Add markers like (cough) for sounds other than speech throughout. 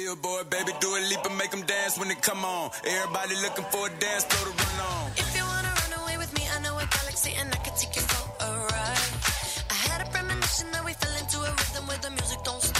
Billboard, baby, do a leap and make them dance when they come on. Everybody looking for a dance floor to run on. If you wanna run away with me, I know a galaxy and I can take you for a ride. I had a premonition that we fell into a rhythm where the music don't stop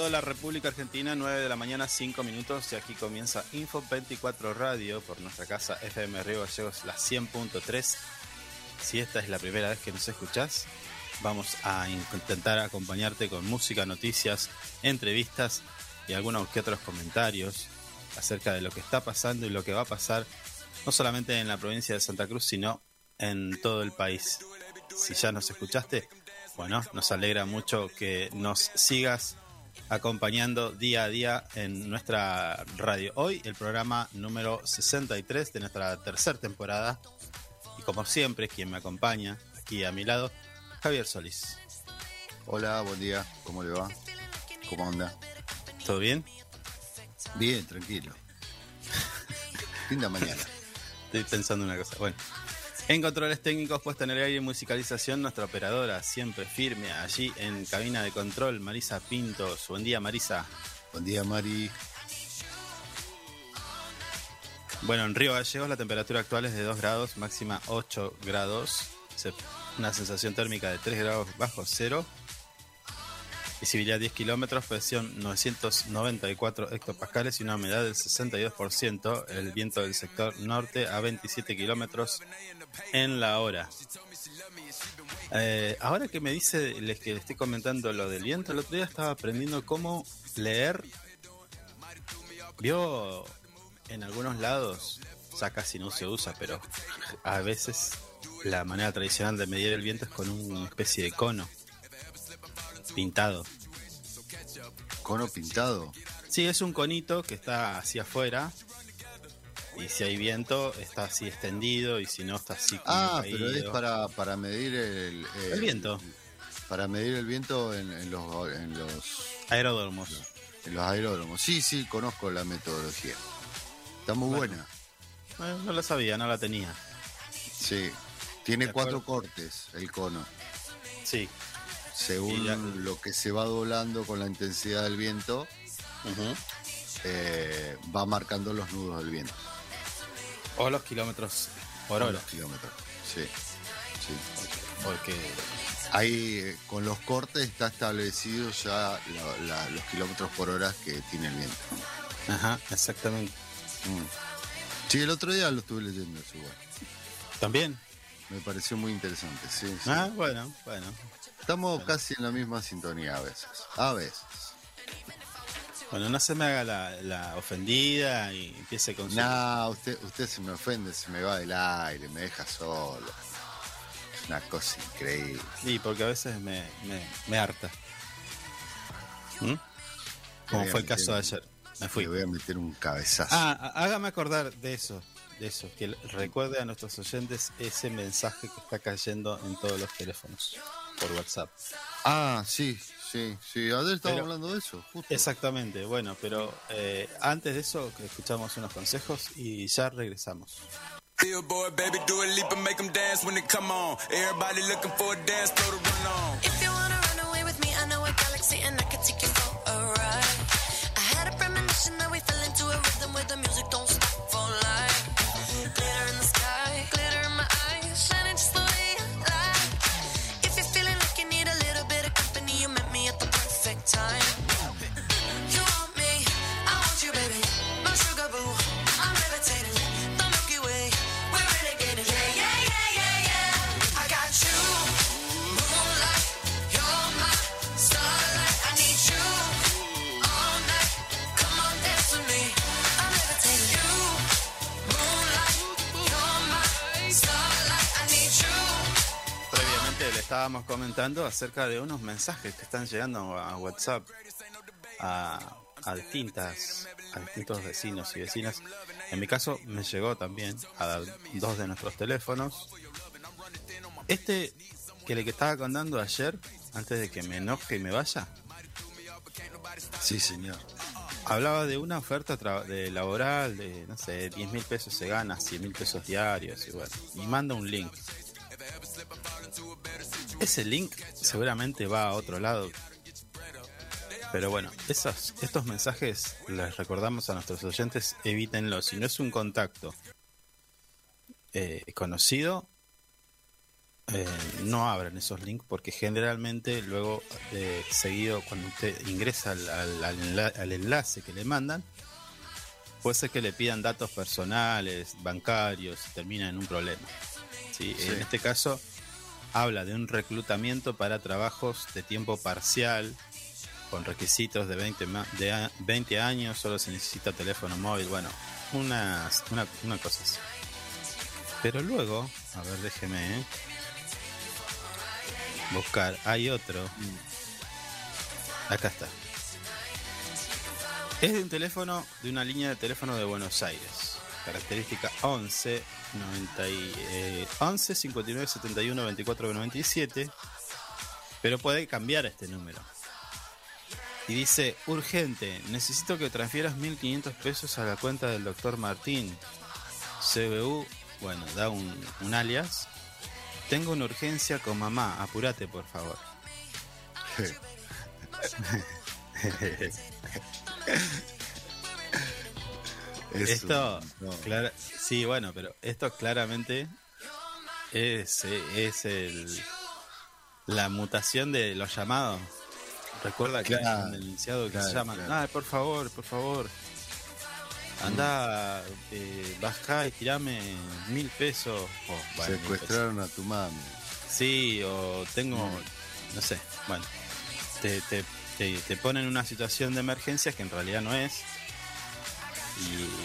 toda la República Argentina, 9 de la mañana, 5 minutos y aquí comienza Info 24 Radio por nuestra casa FM Río Gallegos, la 100.3. Si esta es la primera vez que nos escuchás, vamos a intentar acompañarte con música, noticias, entrevistas y algunos que otros comentarios acerca de lo que está pasando y lo que va a pasar, no solamente en la provincia de Santa Cruz, sino en todo el país. Si ya nos escuchaste, bueno, nos alegra mucho que nos sigas acompañando día a día en nuestra radio. Hoy el programa número 63 de nuestra tercera temporada. Y como siempre, quien me acompaña aquí a mi lado, Javier Solís. Hola, buen día, ¿cómo le va? ¿Cómo anda? ¿Todo bien? Bien, tranquilo. (laughs) Linda mañana. Estoy pensando una cosa. Bueno, en controles técnicos, puesta en el aire y musicalización, nuestra operadora siempre firme allí en cabina de control, Marisa Pintos. Buen día, Marisa. Buen día, Mari. Bueno, en Río Gallegos la temperatura actual es de 2 grados, máxima 8 grados, una sensación térmica de 3 grados bajo cero, visibilidad 10 kilómetros, presión 994 hectopascales y una humedad del 62%, el viento del sector norte a 27 kilómetros en la hora. Eh, ahora que me dice, les que le estoy comentando lo del viento, el otro día estaba aprendiendo cómo leer. Vio en algunos lados, sea, casi no se usa, pero a veces la manera tradicional de medir el viento es con una especie de cono pintado. Cono pintado. Sí, es un conito que está hacia afuera. Y si hay viento, está así extendido. Y si no, está así como Ah, pero es para, para medir el, El viento. Para medir el viento en, en los, en los Aeródromos. en los aeródromos. Sí, sí, conozco la metodología. Está muy Bueno. buena. Eh, no lo sabía, no la tenía. Sí. Tiene cuatro cortes el cono. Sí. Según ya- lo que se va doblando con la intensidad del viento, eh, va marcando los nudos del viento. O los kilómetros por hora. los kilómetros. Sí. sí. Porque Ahí con los cortes está establecido ya la- la- los kilómetros por hora que tiene el viento. Ajá, exactamente. Mm. Sí, el otro día lo estuve leyendo igual. También. Me pareció muy interesante, sí. sí. Ah, bueno, bueno. Estamos casi en la misma sintonía a veces. A veces. Bueno, no se me haga la, la ofendida y empiece con. No, usted, usted se me ofende, se me va del aire, me deja solo. Es una cosa increíble. Sí, porque a veces me, me, me harta. ¿Mm? Como fue el caso de ayer. Me fui. Le voy a meter un cabezazo. Ah, há- hágame acordar de eso, de eso, que recuerde a nuestros oyentes ese mensaje que está cayendo en todos los teléfonos por WhatsApp. Ah, sí, sí, sí. Ayer estábamos Pero- hablando de eso, justo. Exactamente, bueno, pero eh, antes de eso que escuchamos unos consejos y ya regresamos. Billboard, baby, do a leap and make them dance when they come on. Everybody looking for a dance floor to run on. If you wanna run away with me, I know a galaxy and I can take you for a ride. I had a premonition that we fell into a rhythm where the music don't stop estábamos comentando acerca de unos mensajes que están llegando a WhatsApp a, distintas distintos vecinos y vecinas. En mi caso me llegó también a dos de nuestros teléfonos. Este que le que estaba contando ayer, antes de que me enoje y me vaya, Sí, señor. hablaba de una oferta de laboral de, no sé, 10 mil pesos se gana, 100 mil pesos diarios y y manda un link. Ese link seguramente va a otro lado. Pero bueno, esos, estos mensajes les recordamos a nuestros oyentes, evítenlo. Si no es un contacto eh, conocido, eh, no abran esos links porque generalmente luego eh, seguido cuando usted ingresa al, al- al enla- al enlace que le mandan puede ser que le pidan datos personales bancarios y termina en un problema ¿sí? Sí. en este caso habla de un reclutamiento para trabajos de tiempo parcial con requisitos de 20, ma- de a- 20 años solo se necesita teléfono móvil bueno unas- una, una cosa así pero luego a ver déjeme ¿eh? buscar. Hay otro. Acá está. Es de un teléfono, de una línea de teléfono de Buenos Aires. Característica 11 90 y, eh, 11 59 71 24 97. Pero puede cambiar este número. Y dice, urgente, necesito que transfieras 1500 pesos a la cuenta del doctor Martín. CBU, bueno, da un, un alias. Tengo una urgencia con mamá, apúrate por favor. (laughs) (laughs) Es esto, un- no. clara- sí, bueno, pero esto claramente es, es el, la mutación de los llamados. Recuerda que hay Claro, un denunciado que claro, se llama, claro. "Ah, por favor, por favor, anda, eh, bajá y tirame mil pesos. o, bueno, mil pesos. Secuestraron a tu mami. Sí, o tengo, no sé, bueno, te, te, te, te ponen en una situación de emergencia que en realidad no es,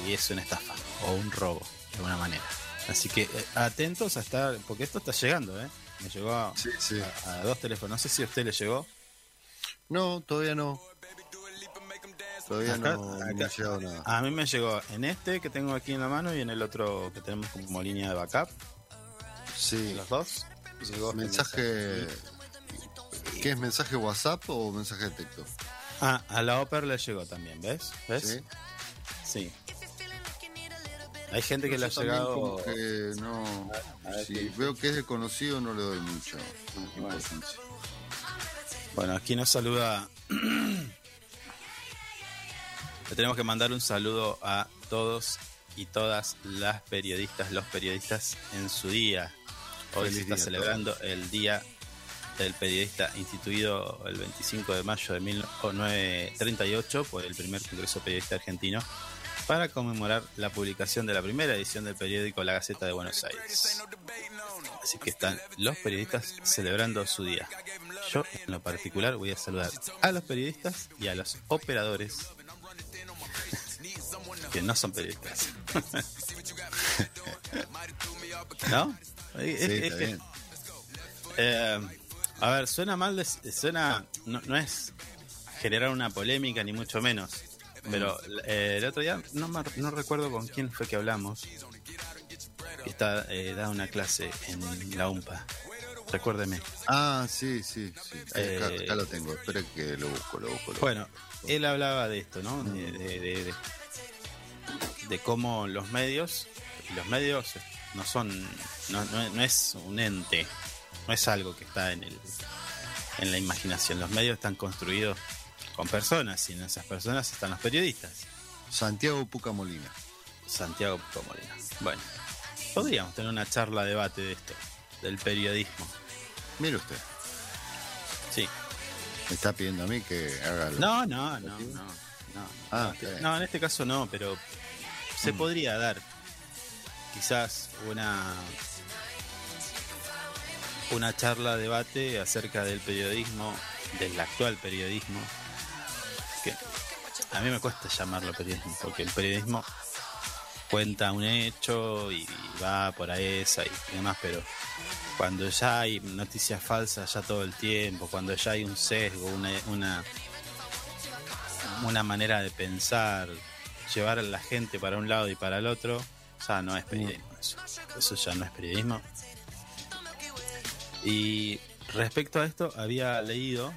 y, es una estafa o un robo, de alguna manera. Así que eh, atentos a estar, porque esto está llegando, ¿eh? Me llegó a, Sí, sí. a- a dos teléfonos, no sé si a usted le llegó. No, todavía no. Todavía Acá- no, no acá- me ha llegado nada. A mí me llegó en este que tengo aquí en la mano y en el otro que tenemos como línea de backup, Sí. los dos. Llegó este Mensaje. ¿Qué es mensaje WhatsApp o mensaje de texto? Ah, a la ópera le llegó también, ¿ves? ¿Ves? ¿Sí? Sí. Hay gente que le ha llegado. como que no, A ver si qué- veo que es desconocido no le doy mucho importancia. Bueno, aquí nos saluda. (clears throat) Le tenemos que mandar un saludo a todos y todas las periodistas, los periodistas en su día. Hoy Feliz se está celebrando el Día del Periodista instituido el 25 de mayo de 1938 por el primer Congreso Periodista Argentino para conmemorar la publicación de la primera edición del periódico La Gaceta de Buenos Aires. Así que están los periodistas celebrando su día. Yo, en lo particular, voy a saludar a los periodistas y a los operadores (laughs) que no son periodistas. (laughs) ¿No? Es- Sí, es bien. eh, a ver, suena mal, de- suena, no, no es generar una polémica ni mucho menos, pero eh, el otro día no, me- no recuerdo con quién fue que hablamos, que está eh, da una clase en la UMPA. Recuérdeme. Ah, sí, sí, sí. Acá, Eh, acá lo tengo. Espera que lo busco, lo busco. lo Bueno, él hablaba de esto, ¿no? De, de- de- de- de cómo los medios, y los medios no son, no, no- no es un ente, no es algo que está en el, en la imaginación. Los medios están construidos con personas y en esas personas están los periodistas. Santiago Puca Molina. Santiago Pomolina. Bueno, podríamos tener una charla, debate de esto, del periodismo. Mire usted, Sí. me está pidiendo a mí que haga lo- No, no, no, no. no, Ah, no, no, en este caso no, pero se podría dar quizás una una charla, debate acerca del periodismo, del actual periodismo, a mí me cuesta llamarlo periodismo, porque el periodismo cuenta un hecho y va por ahí esa y demás, pero cuando ya hay noticias falsas ya todo el tiempo, cuando ya hay un sesgo, una, una, una manera de pensar, llevar a la gente para un lado y para el otro, ya no es periodismo eso. Eso ya no es periodismo. Y respecto a esto, había leído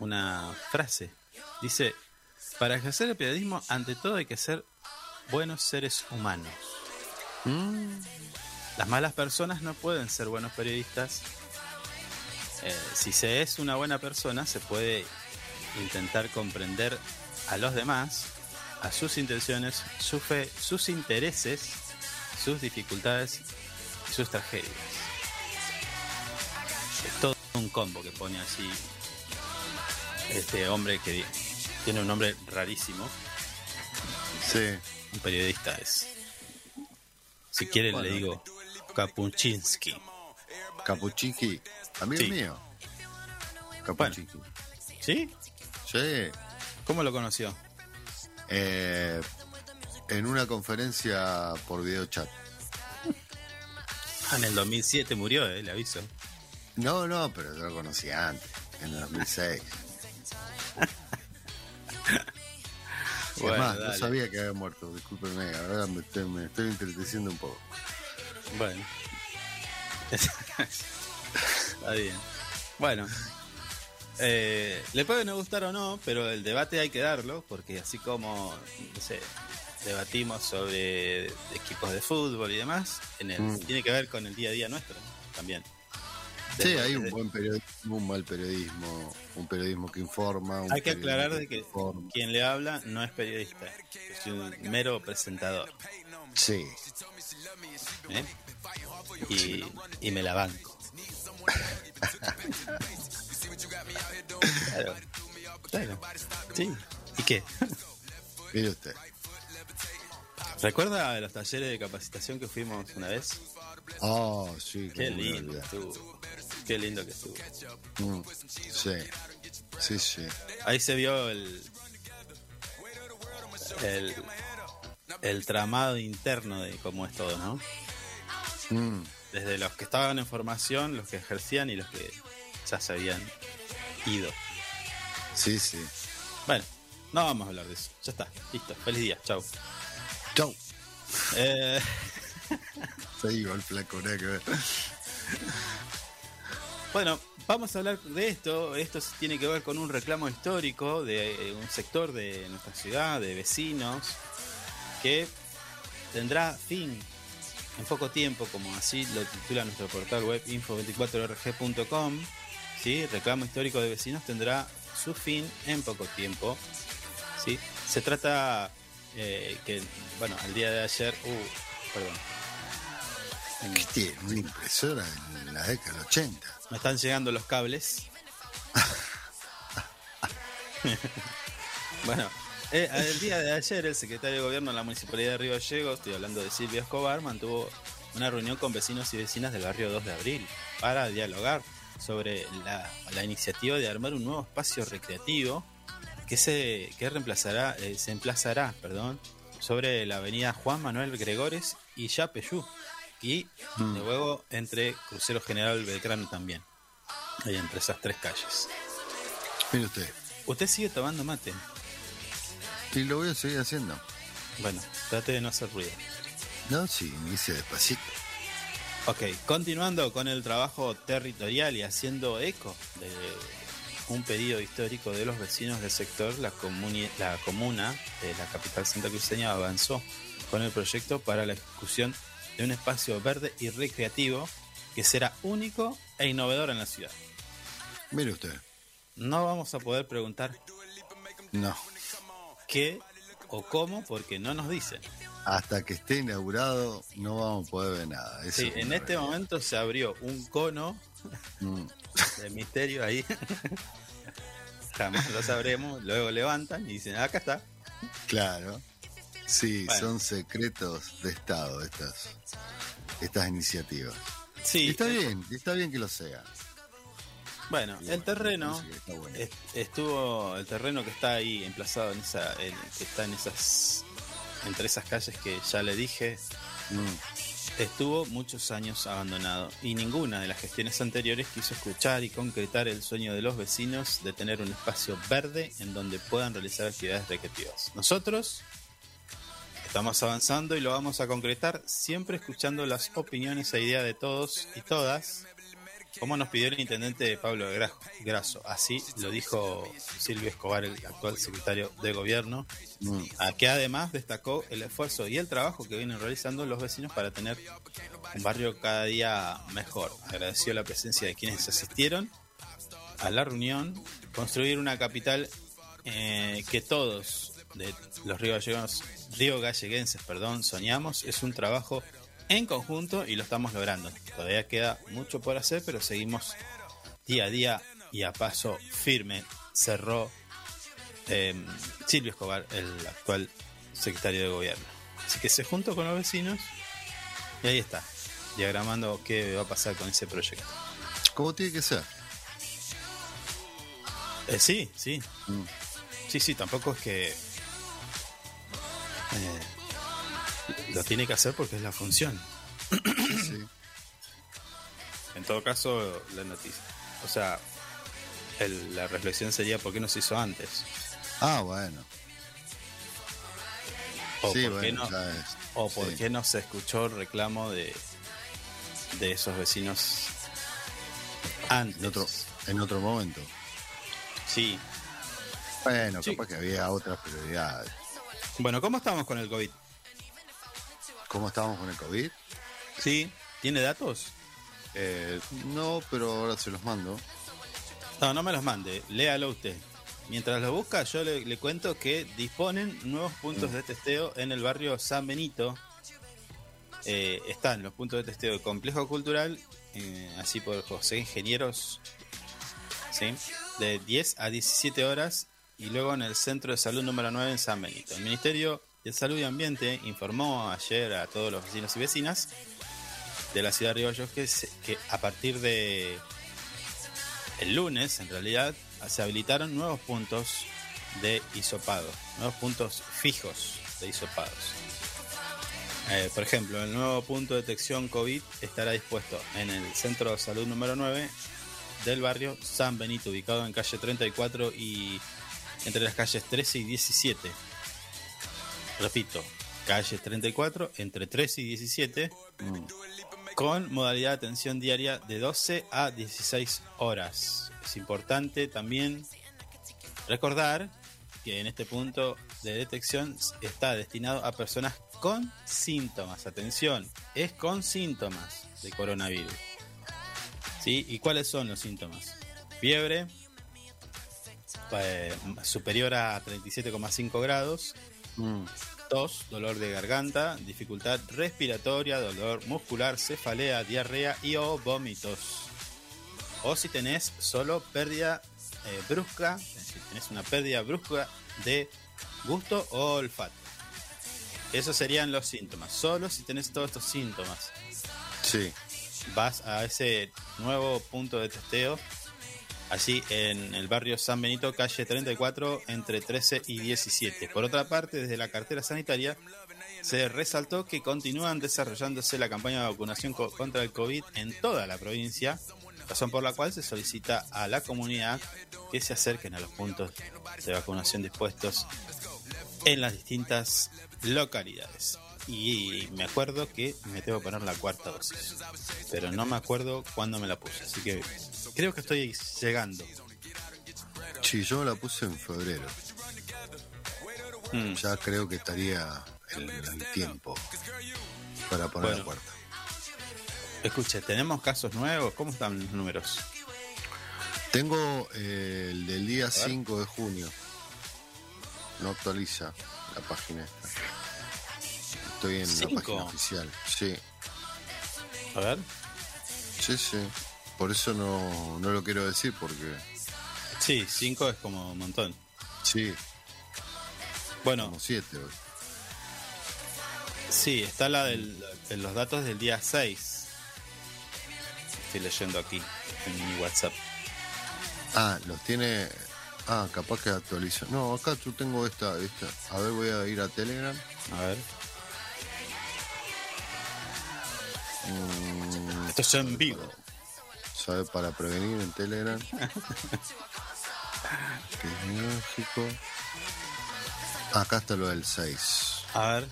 una frase. Dice, para ejercer el periodismo, ante todo hay que ser buenos seres humanos. Las malas personas no pueden ser buenos periodistas. Eh, si se es una buena persona, se puede intentar comprender a los demás, a sus intenciones, su fe, sus intereses, sus dificultades y sus tragedias. Es todo un combo que pone así este hombre que tiene un nombre rarísimo. Sí. Un periodista es. Si quiere Bueno. le digo Kapuczynski. Capuchiqui, amigo Sí. mío. Capuchiqui. ¿Sí? Sí. ¿Cómo lo conoció? Eh, en una conferencia por videochat. Ah, en el 2007 murió, eh, le aviso. No, no, pero yo lo conocí antes, en el 2006. (laughs) Bueno, es más, dale. no sabía que había muerto, discúlpenme, ahora me estoy, me estoy entreteciendo un poco. Bueno. Está bien. Bueno. Eh, le puede no gustar o no, pero el debate hay que darlo, porque así como, no sé, debatimos sobre equipos de fútbol y demás, en el, Mm. tiene que ver con el día a día nuestro ¿no? también. Sí, hay un buen periodismo, un mal periodismo, un periodismo que informa. un Hay que aclarar de que quien le habla no es periodista, es un mero presentador. Sí, ¿eh? Y, y me la banco. (laughs) Claro. Claro. Sí. ¿Y qué? mire usted. ¿Recuerda los talleres de capacitación que fuimos una vez? Oh, sí, Qué lindo estuvo. Qué lindo que estuvo. Mm, sí, sí, sí. Ahí se vio el, el, el tramado interno de cómo es todo, ¿no? Mm, Desde los que estaban en formación, los que ejercían y los que ya se habían ido. sí, sí. Bueno, no vamos a hablar de eso. Ya está, listo. Feliz día, chau. Chau. Eh, (laughs) Se iba el flaco, nada que ver. Bueno, vamos a hablar de esto. Esto tiene que ver con un reclamo histórico de eh, un sector de nuestra ciudad, de vecinos, que tendrá fin en poco tiempo, como así lo titula nuestro portal web info24rg.com. ¿sí? Reclamo histórico de vecinos tendrá su fin en poco tiempo. ¿sí? Se trata eh, que, bueno, al día de ayer, uh, perdón, ¿Qué tiene? Una impresora en la década del 80. Me están llegando los cables. (laughs) bueno, eh, el día de ayer el secretario de gobierno de la municipalidad de Río Gallegos, estoy hablando de Silvia Escobar, mantuvo una reunión con vecinos y vecinas del barrio 2 de abril para dialogar sobre la, la iniciativa de armar un nuevo espacio recreativo que se que reemplazará eh, se emplazará perdón sobre la avenida Juan Manuel Gregores y Yapeyú y Mm. luego entre Crucero General Belgrano también ahí entre esas tres calles Mire usted. usted sigue tomando mate Y lo voy a seguir haciendo. bueno trate de no hacer ruido No, sí, hice despacito. Ok, continuando con el trabajo territorial y haciendo eco de un pedido histórico de los vecinos del sector, la, la comuna de la capital santacruceña avanzó con el proyecto para la ejecución de un espacio verde y recreativo que será único e innovador en la ciudad. Mire usted. No vamos a poder preguntar No. qué o cómo porque no nos dicen. Hasta que esté inaugurado no vamos a poder ver nada. Eso Sí, es en este realidad. momento se abrió un cono Mm. (laughs) de misterio ahí. (laughs) Jamás lo sabremos. Luego levantan y dicen, acá está. Claro. Sí, Bueno. son secretos de Estado estas, estas iniciativas. Sí, está bien, está bien que lo sea. Bueno, el terreno bueno. estuvo, el terreno que está ahí emplazado en esa, en- que está en esas, entre esas calles que ya le dije, Mm. estuvo muchos años abandonado y ninguna de las gestiones anteriores quiso escuchar y concretar el sueño de los vecinos de tener un espacio verde en donde puedan realizar actividades recreativas. Nosotros estamos avanzando y lo vamos a concretar siempre escuchando las opiniones e ideas de todos y todas, como nos pidió el intendente Pablo Gra- Grasso. Así lo dijo Silvio Escobar, el actual secretario de gobierno, a que además destacó el esfuerzo y el trabajo que vienen realizando los vecinos para tener un barrio cada día mejor. Agradeció la presencia de quienes asistieron a la reunión, construir una capital eh, que todos de los río gallegos, río galleguenses, perdón, soñamos, es un trabajo en conjunto y lo estamos logrando. Todavía queda mucho por hacer, pero seguimos día a día y a paso firme. Cerró eh, Silvio Escobar, el actual secretario de gobierno. Así que se juntó con los vecinos y ahí está, diagramando qué va a pasar con ese proyecto. ¿Cómo tiene que ser? Eh, sí, sí, Mm. sí, sí, tampoco es que eh, lo tiene que hacer porque es la función. Sí. En todo caso, la noticia. O sea, el- la reflexión sería por qué no se hizo antes. Ah, bueno. O sí, por qué no, o por sí. qué no se escuchó el reclamo de, de esos vecinos antes. En otro, en otro momento. Sí. Bueno, Sí. capaz que había otras prioridades. Bueno, ¿cómo estamos con el COVID? ¿Cómo estábamos con el COVID? Sí. ¿Tiene datos? Eh, no, pero ahora se los mando. No, no me los mande, léalo usted. Mientras lo busca, yo le, le cuento que disponen nuevos puntos de testeo en el barrio San Benito. Eh, están los puntos de testeo del complejo cultural, eh, así por José Ingenieros, ¿sí? de 10 a 17 horas, y luego en el centro de salud número 9 en San Benito. El Ministerio de Salud y Ambiente informó ayer a todos los vecinos y vecinas de la ciudad de Río Gallegos que, que a partir de el lunes, en realidad, se habilitaron nuevos puntos de hisopado, nuevos puntos fijos de hisopados. Eh, por ejemplo, el nuevo punto de detección COVID estará dispuesto en el Centro de Salud número 9 del barrio San Benito, ubicado en calle 34 y entre las calles 13 y 17. Repito, calle 34, entre 13 y 17. con modalidad de atención diaria de 12 a 16 horas. Es importante también recordar que en este punto de detección está destinado a personas con síntomas. Atención, es con síntomas de coronavirus. ¿Sí? ¿Y cuáles son los síntomas? Fiebre eh, superior a 37,5 grados, Mm. tos, dolor de garganta, dificultad respiratoria, dolor muscular, cefalea, diarrea y o vómitos. O si tenés solo pérdida eh, brusca, es decir, tenés una pérdida brusca de gusto o olfato. Esos serían los síntomas. Solo si tenés todos estos síntomas, Sí. vas a ese nuevo punto de testeo, allí en el barrio San Benito, calle 34, entre 13 y 17. Por otra parte, desde la cartera sanitaria se resaltó que continúan desarrollándose la campaña de vacunación co- contra el COVID en toda la provincia, razón por la cual se solicita a la comunidad que se acerquen a los puntos de vacunación dispuestos en las distintas localidades. Y me acuerdo que me tengo que poner la cuarta dosis, pero no me acuerdo cuándo me la puse, así que creo que estoy llegando. Sí, yo la puse en febrero. Mm, Ya creo que estaría el, el tiempo para poner Bueno. la cuarta. Escuche, ¿tenemos casos nuevos? ¿Cómo están los números? Tengo eh, el del día ver. 5 de junio. No actualiza la página esta. Estoy en ¿Cinco? la página oficial. Sí, A ver. sí, sí. Por eso no, no lo quiero decir porque Sí, 5 es como un montón. sí, Bueno, como 7 hoy. sí, está la del, de los datos del día 6. Estoy leyendo aquí en mi WhatsApp. Ah, los tiene. Ah, capaz que actualiza. No, acá yo tengo esta, esta. A ver, voy a ir a Telegram. A ver. Mm, Esto es en vivo. ¿Sabe? Para prevenir en Telegram. (laughs) que es México. Acá está lo del 6. A ver.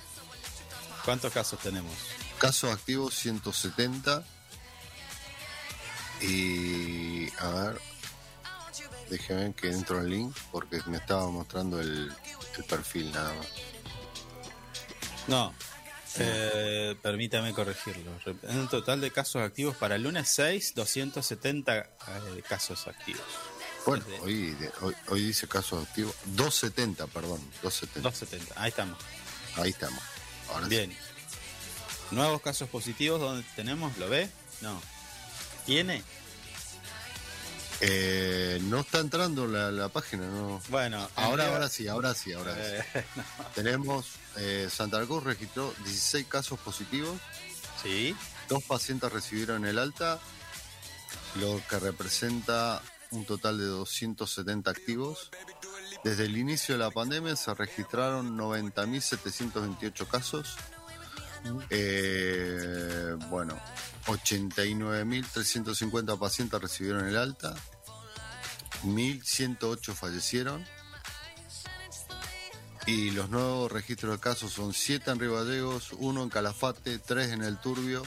¿Cuántos casos tenemos? Casos activos 170. Y a ver. Déjeme que entro al link porque me estaba mostrando el, el perfil nada más. No. Eh, permítame corregirlo. En un total de casos activos para el lunes 6, 270 eh, casos activos. Bueno, Desde- hoy, hoy, hoy dice casos activos. 270, perdón. 270. 270. Ahí estamos. Ahí estamos. Ahora sí. Bien. Nuevos casos positivos, ¿dónde tenemos? ¿Lo ve? No. ¿Tiene? Eh, no está entrando la, la página, no. Bueno, Ahora, ahora sí, ahora sí, ahora sí. Eh, (laughs) Tenemos, eh, Santa Cruz registró 16 casos positivos, sí. dos pacientes recibieron el alta, lo que representa un total de 270 activos. Desde el inicio de la pandemia se registraron 90.728 casos. Eh, bueno, 89.350 pacientes recibieron el alta, 1.108 fallecieron. Y los nuevos registros de casos son 7 en Río Gallegos, 1 en Calafate, 3 en El Turbio,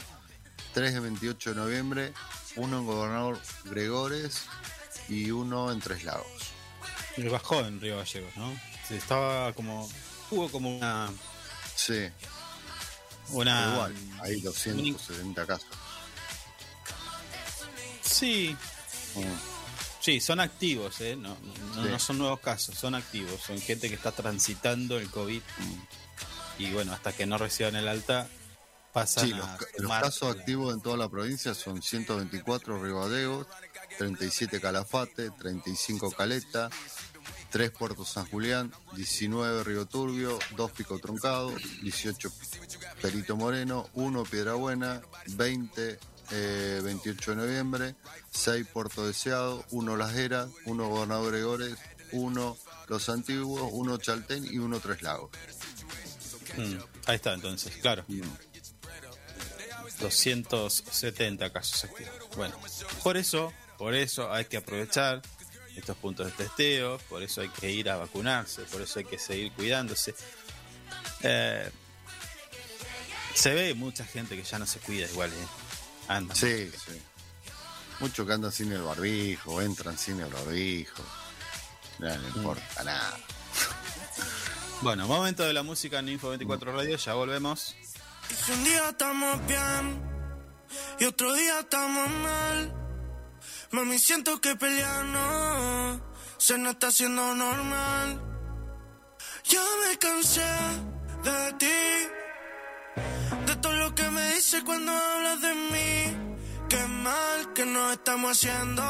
3 el 28 de noviembre, 1 en Gobernador Gregores y 1 en Tres Lagos. Me bajó en Río Gallegos, ¿no? Estaba como. Hubo como una. Sí, una igual, hay 270 casos. Sí, Mm. Sí, son activos, ¿eh? No, no, Sí. no son nuevos casos, son activos. Son gente que está transitando el COVID. Y bueno, hasta que no reciban el alta, pasan Sí, los, a casos la- activos en toda la provincia son 124 Río Gallegos, 37 Calafate, 35 Caleta, 3 Puerto San Julián, 19 Río Turbio, 2 Pico Truncado, 18 Perito Moreno, 1 Piedrabuena, 20 eh, 28 de noviembre, 6 Puerto Deseado, 1 Las Heras, 1 Gobernador Gregores, 1 Los Antiguos, 1 Chaltén y 1 Tres Lagos. Mm, ahí está, entonces, claro. 270 casos activos. Bueno, por eso, por eso hay que aprovechar estos puntos de testeo, por eso hay que ir a vacunarse, por eso hay que seguir cuidándose. Eh, se ve mucha gente que ya no se cuida igual, ¿eh? Anda. Sí, sí. Muchos que andan sin el barbijo, entran sin el barbijo. No, no importa nada. Bueno, momento de la música en Info 24 Radio, ya volvemos. Y si un día estamos bien y otro día estamos mal, mami, siento que pelearnos se nos está haciendo normal. Ya me cansé de ti, de todo lo que me dices cuando hablas de mí. Que nos estamos haciendo.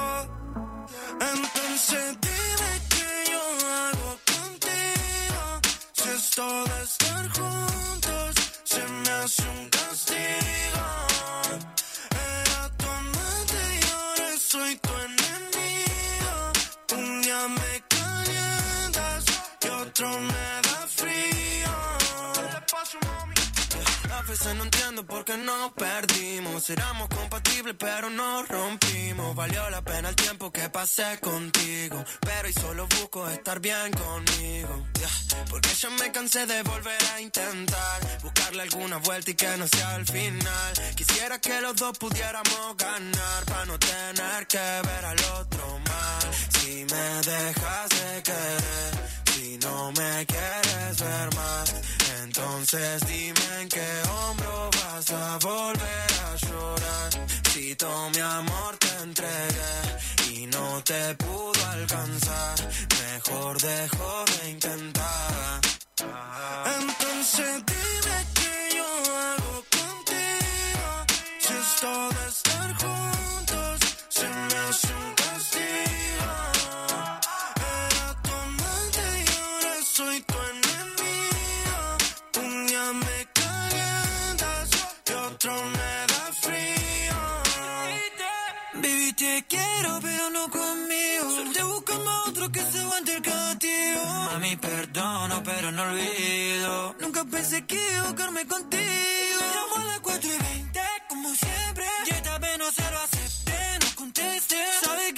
Entonces dime qué yo hago contigo. Si esto de estar juntos se me hace un castigo. Era tu amante y ahora soy tu enemigo. Un día me calientas y otro me no entiendo por qué nos perdimos. Éramos compatibles, pero nos rompimos. Valió la pena el tiempo que pasé contigo. Pero y solo busco estar bien conmigo. Porque ya me cansé de volver a intentar. Buscarle alguna vuelta y que no sea el final. Quisiera que los dos pudiéramos ganar. Para no tener que ver al otro mal. Si me dejas de querer. Si no me quieres ver más, entonces dime en qué hombro vas a volver a llorar. Si todo mi amor te entregué y no te pudo alcanzar, mejor dejo de intentar. Entonces dime qué yo hago contigo. Si esto de estar juntos te quiero, pero no conmigo. Suerte buscando a otro que se aguante el castigo. Mami, perdono, pero no olvido. Nunca pensé que a equivocarme contigo. Llamo a las 4 y 20, como siempre. Y esta vez no se lo acepté, no contesté. Sabe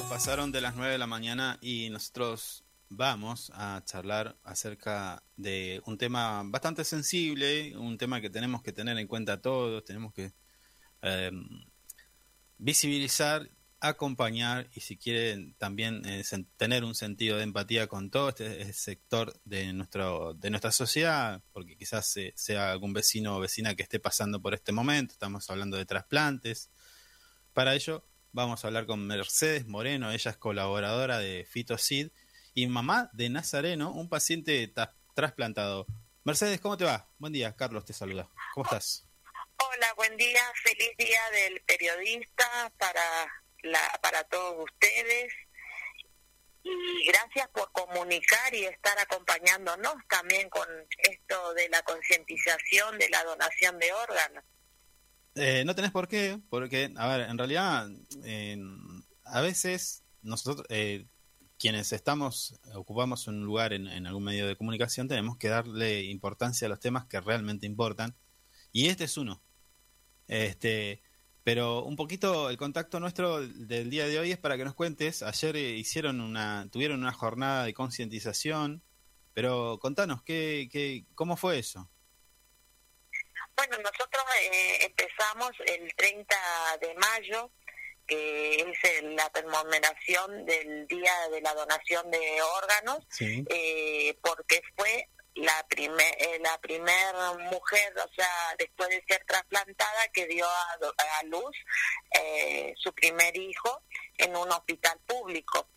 pasaron de las 9 de la mañana y nosotros vamos a charlar acerca de un tema bastante sensible, un tema que tenemos que tener en cuenta todos, tenemos que eh, visibilizar, acompañar y si quieren también eh, tener un sentido de empatía con todo este, este sector de nuestro de nuestra sociedad, porque quizás sea algún vecino o vecina que esté pasando por este momento, estamos hablando de trasplantes. Para ello vamos a hablar con Mercedes Moreno, ella es colaboradora de FitoSeed y mamá de Nazareno, un paciente ta- trasplantado. Mercedes, ¿cómo te va? Buen día, Carlos te saluda. ¿Cómo estás? Hola, buen día, feliz día del periodista para la, para todos ustedes y gracias por comunicar y estar acompañándonos también con esto de la concientización de la donación de órganos. Eh, no tenés por qué, porque, a ver, en realidad, a veces nosotros, eh, quienes estamos, ocupamos un lugar en, en algún medio de comunicación, tenemos que darle importancia a los temas que realmente importan, y este es uno. Este, pero un poquito el contacto nuestro del día de hoy es para que nos cuentes. Ayer eh, hicieron una, tuvieron una jornada de concientización, pero contanos qué, qué, cómo fue eso. Bueno, nosotros eh, empezamos el 30 de mayo, que es el- la conmemoración del Día de la Donación de Órganos, Sí. eh, porque fue la primer eh, la primer mujer o sea después de ser trasplantada que dio a, a luz eh, su primer hijo en un hospital público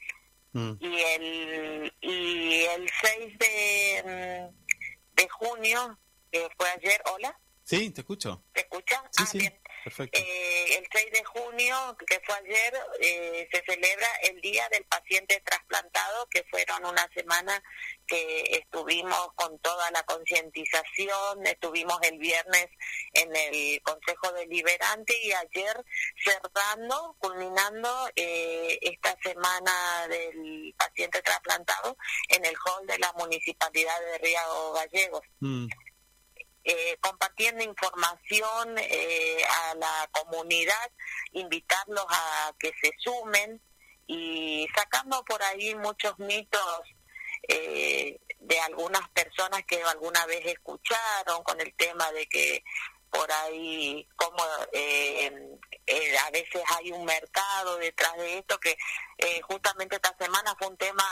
Mm. y el y el 6 de mm, de junio que fue ayer hola Sí, te escucho. ¿te escuchas? Sí, ah, sí. bien. perfecto. Eh, el 6 de junio, que fue ayer, eh, se celebra el Día del Paciente Trasplantado, que fueron una semana que estuvimos con toda la concientización, estuvimos el viernes en el Consejo Deliberante y ayer cerrando, culminando eh, esta semana del paciente trasplantado en el hall de la Municipalidad de Río Gallegos Mm, eh, compartiendo información eh, a la comunidad, invitarlos a que se sumen y sacando por ahí muchos mitos eh, de algunas personas que alguna vez escucharon con el tema de que por ahí como eh, eh, a veces hay un mercado detrás de esto que eh, justamente esta semana fue un tema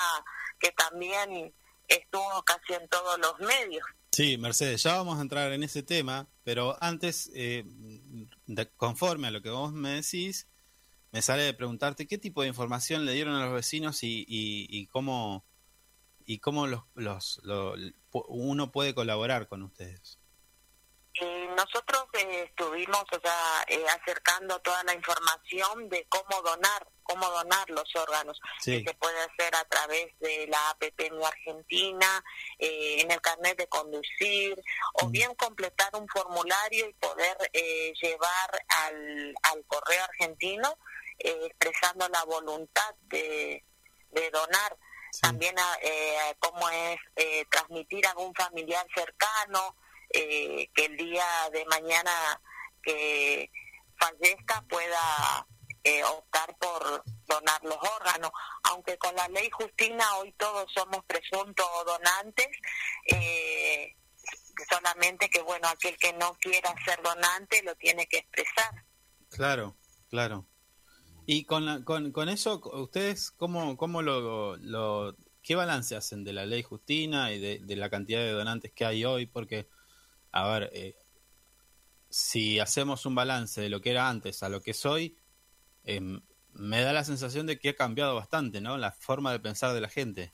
que también estuvo casi en todos los medios. Sí, Mercedes, ya vamos a entrar en ese tema, pero antes, eh, conforme a lo que vos me decís, me sale de preguntarte qué tipo de información le dieron a los vecinos y, y, y cómo y cómo los, los, lo- uno puede colaborar con ustedes. Eh, nosotros eh, estuvimos o sea, eh, acercando toda la información de cómo donar, cómo donar los órganos, Sí. que se puede hacer a través de la APP Mi Argentina, eh, en el carnet de conducir, o Mm. bien completar un formulario y poder eh, llevar al, al correo argentino eh, expresando la voluntad de, de donar. Sí. También a, eh, cómo es eh, transmitir a algún familiar cercano, eh, que el día de mañana que fallezca pueda eh, optar por donar los órganos. Aunque con la ley Justina hoy todos somos presuntos donantes, eh, solamente que bueno, aquel que no quiera ser donante lo tiene que expresar. Claro, claro. Y con, la- con, con eso, ¿ustedes cómo, cómo lo, lo... ¿Qué balance hacen de la ley Justina y de, de la cantidad de donantes que hay hoy? Porque, a ver, eh, si hacemos un balance de lo que era antes a lo que es hoy, eh, me da la sensación de que ha cambiado bastante, ¿no? La forma de pensar de la gente.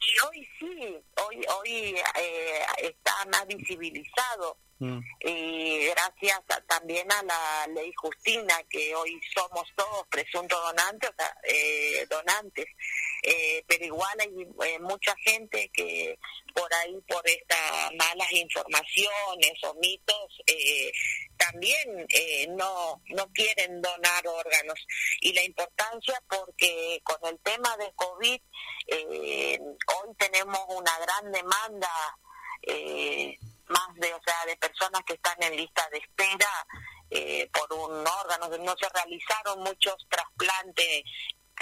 Y hoy sí, hoy, hoy eh, está más visibilizado Y gracias a- también a la ley Justina, que hoy somos todos presuntos donantes, o sea, eh, donantes, Eh, pero igual hay eh, mucha gente que por ahí, por estas malas informaciones o mitos, eh, también eh, no, no quieren donar órganos. Y la importancia porque con el tema de COVID, hoy tenemos una gran demanda. Eh, más de, o sea, de personas que están en lista de espera eh, por un órgano. No se realizaron muchos trasplantes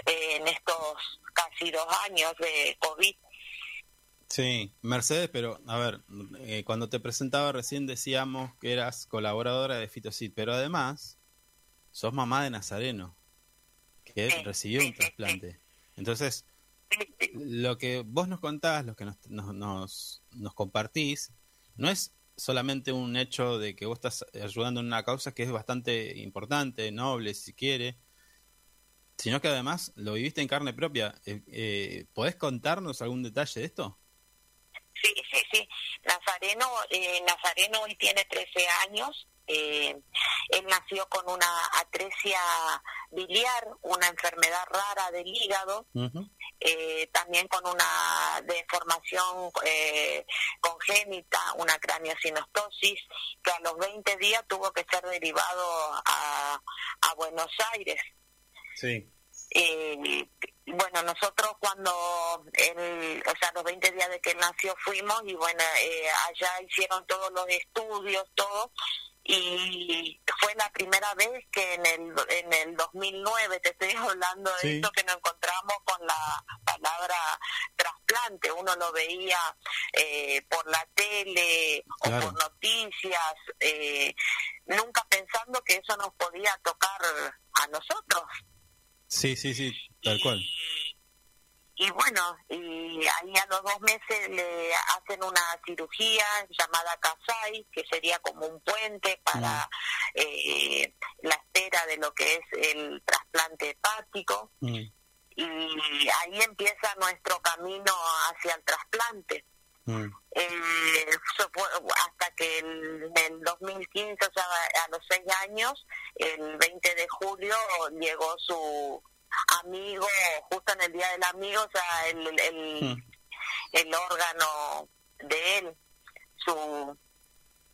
eh, en estos casi dos años de COVID. Sí, Mercedes, pero a ver, eh, cuando te presentaba recién decíamos que eras colaboradora de Fitocid, pero además sos mamá de Nazareno, que Sí, recibió sí, un sí, trasplante. Entonces, lo que vos nos contás, lo que nos, nos, nos, nos compartís, no es solamente un hecho de que vos estás ayudando en una causa que es bastante importante, noble, si quiere, sino que además lo viviste en carne propia. Eh, eh, ¿Podés contarnos algún detalle de esto? Sí, sí, sí. Nazareno, eh, Nazareno hoy tiene 13 años. Eh, él nació con una atresia biliar, una enfermedad rara del hígado. Eh, también con una deformación eh, congénita, una craneosinostosis, que a los 20 días tuvo que ser derivado a, a Buenos Aires. Sí. Eh, bueno, nosotros cuando, él, o sea, los 20 días de que él nació fuimos y bueno, eh, allá hicieron todos los estudios, todo, y fue la primera vez que en el, en el 2009, te estoy hablando de Sí. esto, que nos encontramos con la palabra trasplante, uno lo veía eh, por la tele Claro. o por noticias, eh, nunca pensando que eso nos podía tocar a nosotros. Sí, sí, sí, tal cual. Y bueno, y ahí a los dos meses le hacen una cirugía llamada CASAI, que sería como un puente para eh, la espera de lo que es el trasplante hepático. Mm, Y ahí empieza nuestro camino hacia el trasplante. mm. eh, hasta que en el 2015, o sea, a los seis años, el 20 de julio llegó su amigo, justo en el Día del Amigo, o sea, el, el, Mm. el órgano de él, su,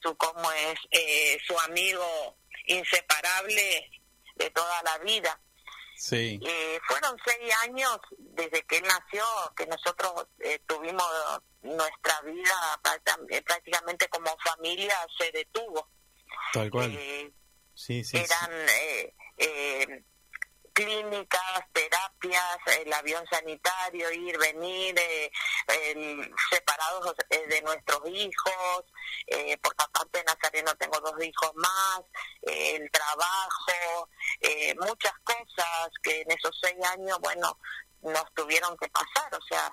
su cómo es, eh, su amigo inseparable de toda la vida. Sí, Eh, fueron seis años desde que él nació que nosotros eh, tuvimos nuestra vida eh, prácticamente como familia se detuvo. tal cual. Eh, Sí, sí, sí. eran eh, eh, clínicas, terapias, el avión sanitario, ir, venir, eh, el- separados eh, de nuestros hijos, eh, porque aparte de Nazareno tengo dos hijos más, eh, el trabajo, eh, muchas cosas que en esos seis años, bueno, nos tuvieron que pasar, o sea,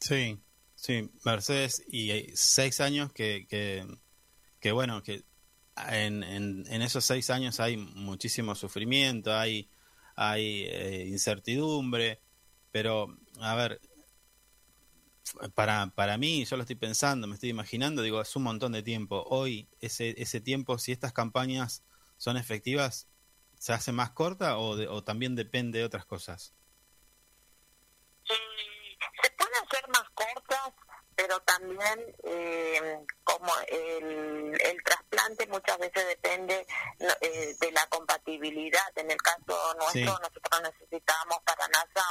Sí, sí, Mercedes, y eh, seis años que, que, que bueno, que en, en esos seis años hay muchísimo sufrimiento, hay, hay eh, incertidumbre, pero, a ver, para, para mí, yo lo estoy pensando, me estoy imaginando, digo, es un montón de tiempo. Hoy, ese, ese tiempo, si estas campañas son efectivas, ¿se hace más corta o, de- o también depende de otras cosas? Pero también eh, como el, el trasplante muchas veces depende no, eh, de la compatibilidad. En el caso nuestro, Sí. nosotros necesitamos para NASA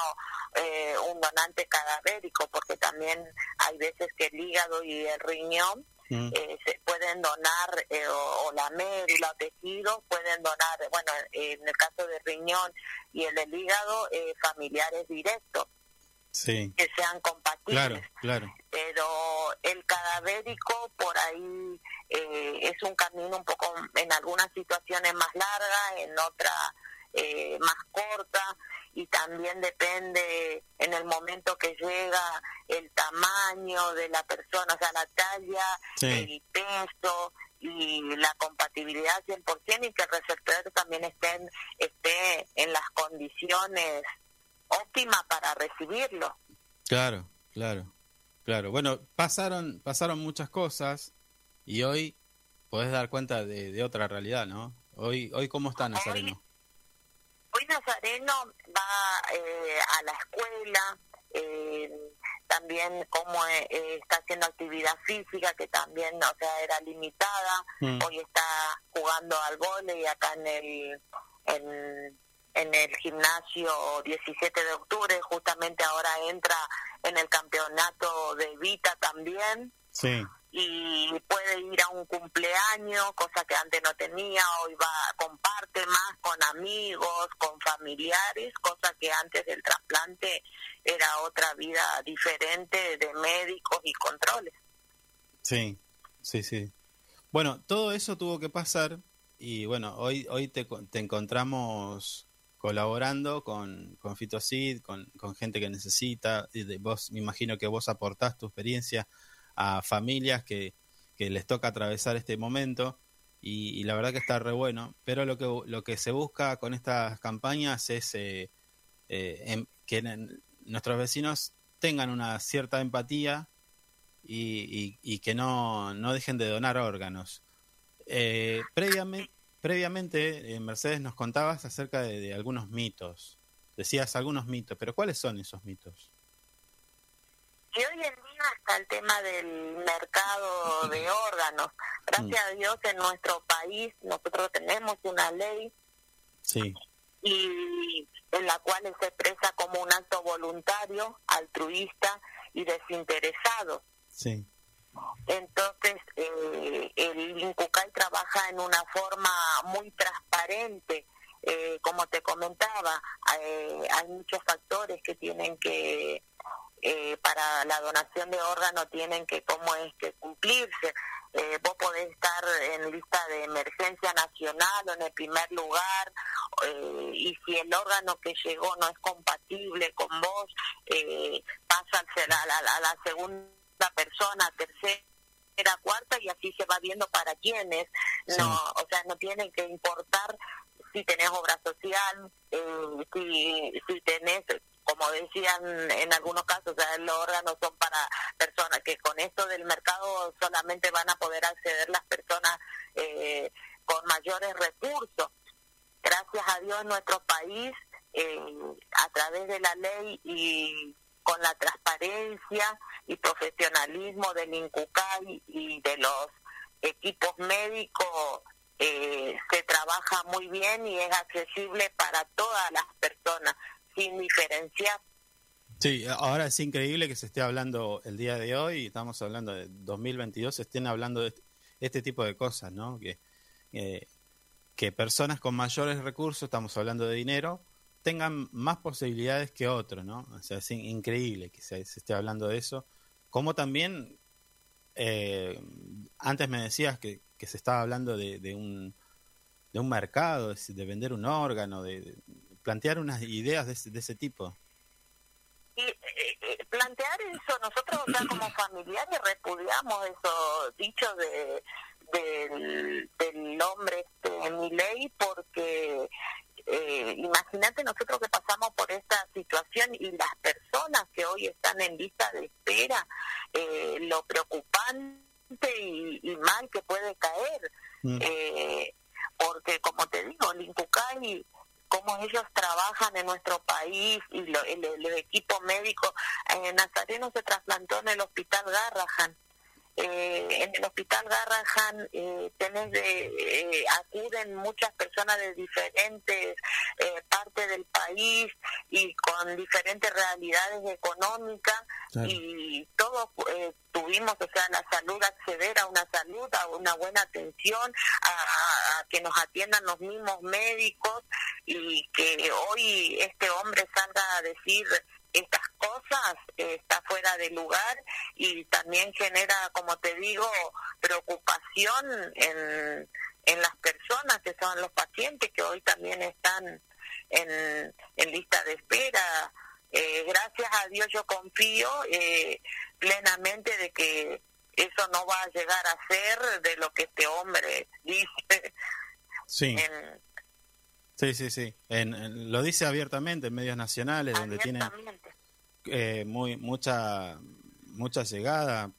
eh, un donante cadavérico, porque también hay veces que el hígado y el riñón Mm, eh, se pueden donar eh, o, o la médula o tejidos pueden donar bueno en el caso del riñón y el del hígado eh, familiares directos sí, que sean compatibles claro, claro. pero el cadavérico por ahí eh, es un camino un poco en algunas situaciones más larga en otras eh, más corta y también depende en el momento que llega el tamaño de la persona, o sea, la talla, Sí. el peso y la compatibilidad 100% y que el receptor también esté en, esté en las condiciones óptimas para recibirlo. Claro, claro, claro. Bueno, pasaron, pasaron muchas cosas y hoy podés dar cuenta de, de otra realidad, ¿no? Hoy, hoy cómo está Nazareno. Hoy Nazareno va eh, a la escuela, eh, también como eh, está haciendo actividad física, que también, o sea, era limitada. Mm. Hoy está jugando al vóley acá en el, en, en el gimnasio 17 de octubre, justamente ahora entra en el campeonato de Vita también Sí, y puede ir a un cumpleaños, cosa que antes no tenía, hoy va, comparte más con amigos, con familiares, cosa que antes del trasplante era otra vida diferente de médicos y controles. sí, sí, sí. Bueno, todo eso tuvo que pasar y bueno, hoy, hoy te, te encontramos colaborando con, con Fitocid, con, con gente que necesita, y vos, me imagino que vos aportás tu experiencia a familias que, que les toca atravesar este momento y, la verdad que está re bueno, pero lo que, lo que se busca con estas campañas es eh, eh, em- que nuestros vecinos tengan una cierta empatía y, y- y que no, no dejen de donar órganos. Eh, previamente, previamente eh, Mercedes, nos contabas acerca de, de algunos mitos. Decías algunos mitos, pero ¿cuáles son esos mitos? Y hoy en día está el tema del mercado de órganos. Gracias a Dios en nuestro país nosotros tenemos una ley Sí, y en la cual se expresa como un acto voluntario, altruista y desinteresado. sí, Entonces, eh, el INCUCAI trabaja en una forma muy transparente. Eh, como te comentaba, eh, hay muchos factores que tienen que, eh, para la donación de órganos, tienen que, cómo es que cumplirse. Eh, vos podés estar en lista de emergencia nacional o en el primer lugar, y si el órgano que llegó no es compatible con vos, pasa a a la segunda persona, tercera, cuarta, y así se va viendo para quiénes. No, o sea, no tiene que importar si tenés obra social, eh, si, si tenés como decían en algunos casos, o sea, los órganos son para personas que con con esto del mercado solamente van a poder acceder las personas eh, con mayores recursos. Gracias a Dios nuestro país, eh, a través de la ley y con la transparencia y profesionalismo del INCUCAI y de los equipos médicos, eh, se trabaja muy bien y es accesible para todas las personas, sin diferenciar. Sí, ahora es increíble que se esté hablando el día de hoy, estamos hablando de 2022, se estén hablando de este tipo de cosas, ¿no? Que, eh, que personas con mayores recursos, estamos hablando de dinero, tengan más posibilidades que otros, ¿no? O sea, es increíble que se, se esté hablando de eso. Como también, eh, antes me decías que, que se estaba hablando de, de, un, de un mercado, de, de vender un órgano, de, de, plantear unas ideas de ese, de ese tipo. Y eh, eh, plantear eso, nosotros ya como (clears throat) familiares repudiamos eso dicho de del, del hombre este, Milei porque eh, imagínate nosotros que pasamos por esta situación y las personas que hoy están en lista de espera, eh, lo preocupante y, y, mal que puede caer. Mm. Eh, porque como te digo, el Incucay cómo ellos trabajan en nuestro país y lo, el, el, equipo médico. Eh, Nazareno se trasplantó en el hospital Garrahan eh, en el hospital Garrahan eh, tenés de, eh, acuden muchas personas de diferentes eh, partes del país y con diferentes realidades económicas claro. y todos eh, tuvimos, o sea, la salud, acceder a una salud, a una buena atención, a, a que nos atiendan los mismos médicos y que hoy este hombre salga a decir estas cosas eh, está fuera de lugar y también genera, como te digo, preocupación en, en las personas que son los pacientes que hoy también están en, en lista de espera. Eh, gracias a Dios yo confío eh, plenamente de que eso no va a llegar a ser de lo que este hombre (laughs) dice. Sí. En, Sí, sí, sí. En, en, lo dice abiertamente en medios nacionales, donde tienen eh, muy mucha mucha llegada,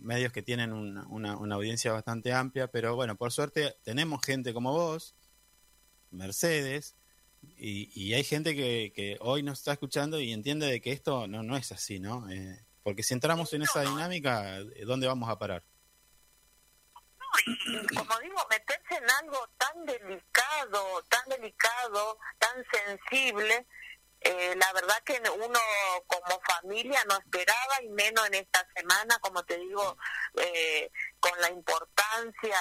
medios que tienen una, una, una, audiencia bastante amplia, pero bueno, por suerte tenemos gente como vos, Mercedes, y, y hay gente que, que, hoy nos está escuchando y entiende de que esto no, no es así, ¿no? Eh, porque si entramos en esa dinámica, ¿dónde vamos a parar? Como digo, meterse en algo tan delicado, tan delicado, tan sensible, eh, la verdad que uno como familia no esperaba y menos en esta semana, como te digo, eh, con la importancia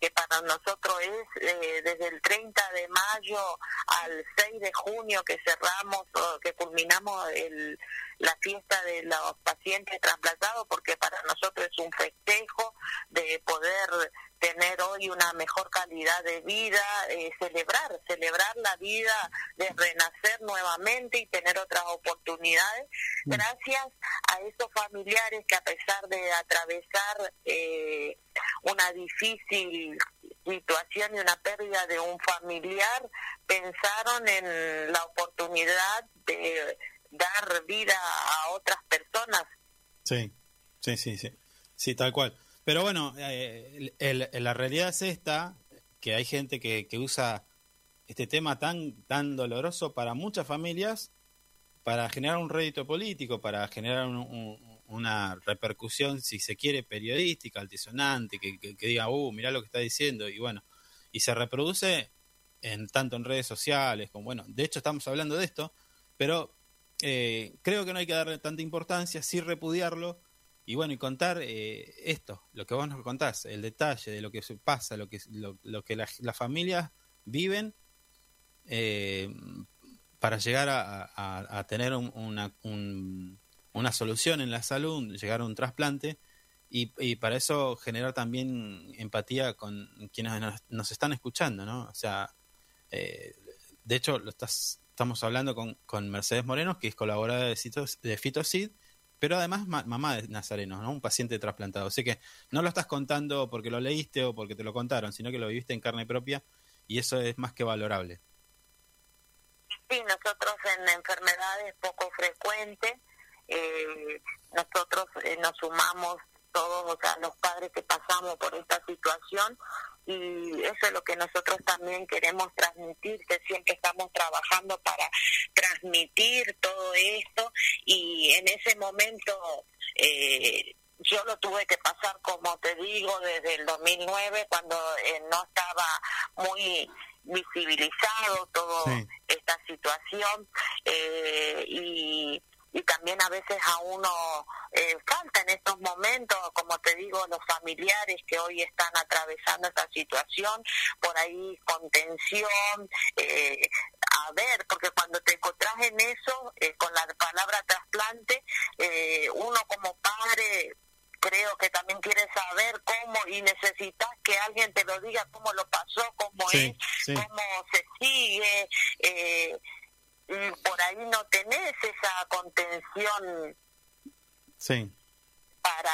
que para nosotros es eh, desde el 30 de mayo al 6 de junio que cerramos, que culminamos el, la fiesta de los pacientes trasplantados, porque para nosotros es un festejo de poder tener hoy una mejor calidad de vida, eh, celebrar, celebrar la vida, de renacer nuevamente y tener otras oportunidades, mm. gracias a esos familiares que a pesar de atravesar eh, una difícil situación y una pérdida de un familiar, pensaron en la oportunidad de dar vida a otras personas. Sí, sí, sí, sí, sí, tal cual. Pero bueno, eh, la realidad es esta, que hay gente que, que usa este tema tan, tan doloroso para muchas familias para generar un rédito político, para generar un, una repercusión, si se quiere, periodística, altisonante, que, que, diga, uh, mirá lo que está diciendo, y bueno, y se reproduce en tanto en redes sociales como, bueno, de hecho estamos hablando de esto, pero eh, creo que no hay que darle tanta importancia, sí repudiarlo, y bueno, y contar eh, esto, lo que vos nos contás, el detalle de lo que pasa, lo que, lo, lo que las la familias viven eh, para llegar a, a, tener un, una, solución en la salud, llegar a un trasplante y, para eso generar también empatía con quienes nos, están escuchando, ¿no? O sea, eh, de hecho, lo estás, estamos hablando con, con Mercedes Moreno, que es colaboradora de, Citos, de Fitocid, pero además ma mamá de Nazareno, ¿no? un paciente trasplantado. Así que no lo estás contando porque lo leíste o porque te lo contaron, sino que lo viviste en carne propia y eso es más que valorable. Sí, nosotros en enfermedades poco frecuentes eh, nosotros eh, nos sumamos todos, o sea, los padres que pasamos por esta situación y eso es lo que nosotros también queremos transmitir, que siempre estamos trabajando para transmitir todo esto y en ese momento eh, yo lo tuve que pasar, como te digo, desde el 2009, cuando eh, no estaba muy visibilizado toda Sí. esta situación eh, y, y también a veces a uno eh, falta en estos momentos, como te digo, los familiares que hoy están atravesando esta situación, por ahí contención, eh, a ver, porque cuando te encontrás en eso, eh, con la palabra trasplante, eh, uno como padre creo que también quiere saber cómo y necesitas que alguien te lo diga cómo lo pasó, cómo Sí, es, sí. cómo se sigue. Eh, y por ahí no tenés esa contención Sí, para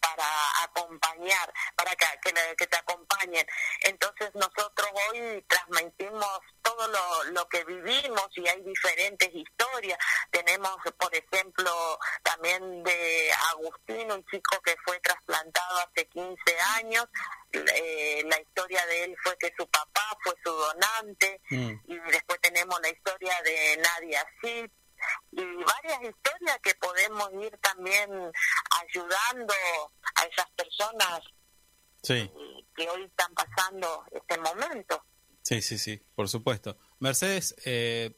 para acompañar, para que, que te acompañen. Entonces nosotros hoy transmitimos todo lo, lo que vivimos y hay diferentes historias. Tenemos, por ejemplo, también de Agustín, un chico que fue trasplantado hace 15 años. Eh, la historia de él fue que su papá fue su donante Mm. y después tenemos la historia de Nadia Sid y varias historias que podemos ir también ayudando a esas personas sí, que hoy están pasando este momento. Sí, sí, sí, por supuesto. Mercedes, eh,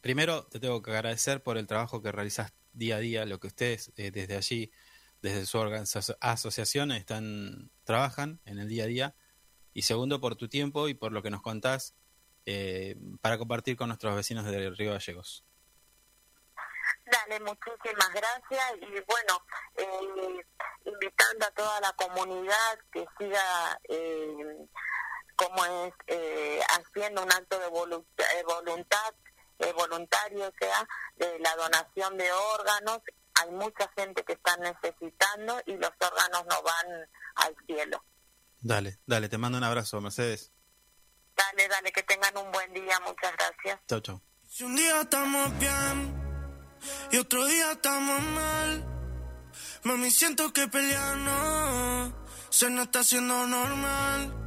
primero te tengo que agradecer por el trabajo que realizas día a día, lo que ustedes eh, desde allí, desde su asociación, están, trabajan en el día a día. Y segundo, por tu tiempo y por lo que nos contás eh, para compartir con nuestros vecinos de Río Gallegos. Dale, muchísimas gracias y bueno, eh, invitando a toda la comunidad que siga eh, como es eh, haciendo un acto de voluntad, voluntad eh, voluntario, o sea, de la donación de órganos. Hay mucha gente que está necesitando y los órganos no van al cielo. Dale, dale, te mando un abrazo, Mercedes. Dale, dale, que tengan un buen día, muchas gracias. Chau, chau. Si un día estamos bien y otro día estamos mal, mami, siento que pelear no se nos está haciendo normal.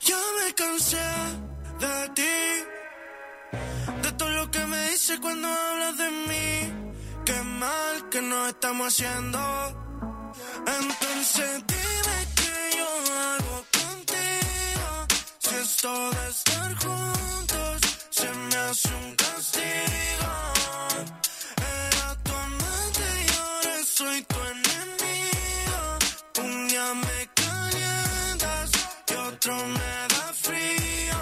Ya me cansé de ti, de todo lo que me dices cuando hablas de mí. Qué mal que nos estamos haciendo. Entonces dime qué yo hago contigo. Si esto de estar juntos se me hace un castigo. Era tu amante y ahora soy tu otro me da frío.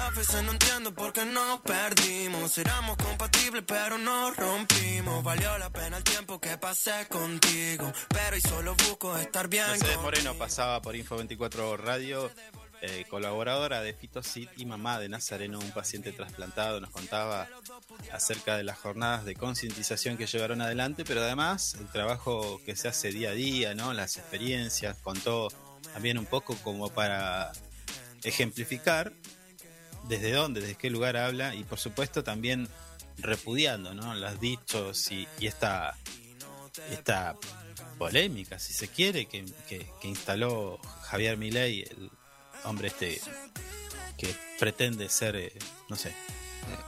A veces no entiendo por qué nos perdimos. Éramos compatibles, pero nos rompimos. Valió la pena el tiempo que pasé contigo. Pero y solo busco estar bien. Mercedes. Moreno pasaba por Info 24 Radio, eh, colaboradora de Fitosit y mamá de Nazareno, un paciente trasplantado. Nos contaba acerca de las jornadas de concientización que llevaron adelante, pero además el trabajo que se hace día a día, ¿no? las experiencias. Contó también un poco como para ejemplificar desde dónde, desde qué lugar habla y por supuesto también repudiando ¿no? los dichos y, y esta, esta polémica, si se quiere, que, instaló Javier Milei, el hombre este que pretende ser, eh, no sé, eh,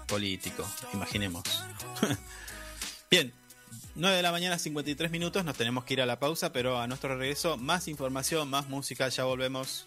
político, imaginemos. (laughs) Bien, 9 de la mañana, 53 minutos, nos tenemos que ir a la pausa, pero a nuestro regreso, más información, más música, ya volvemos.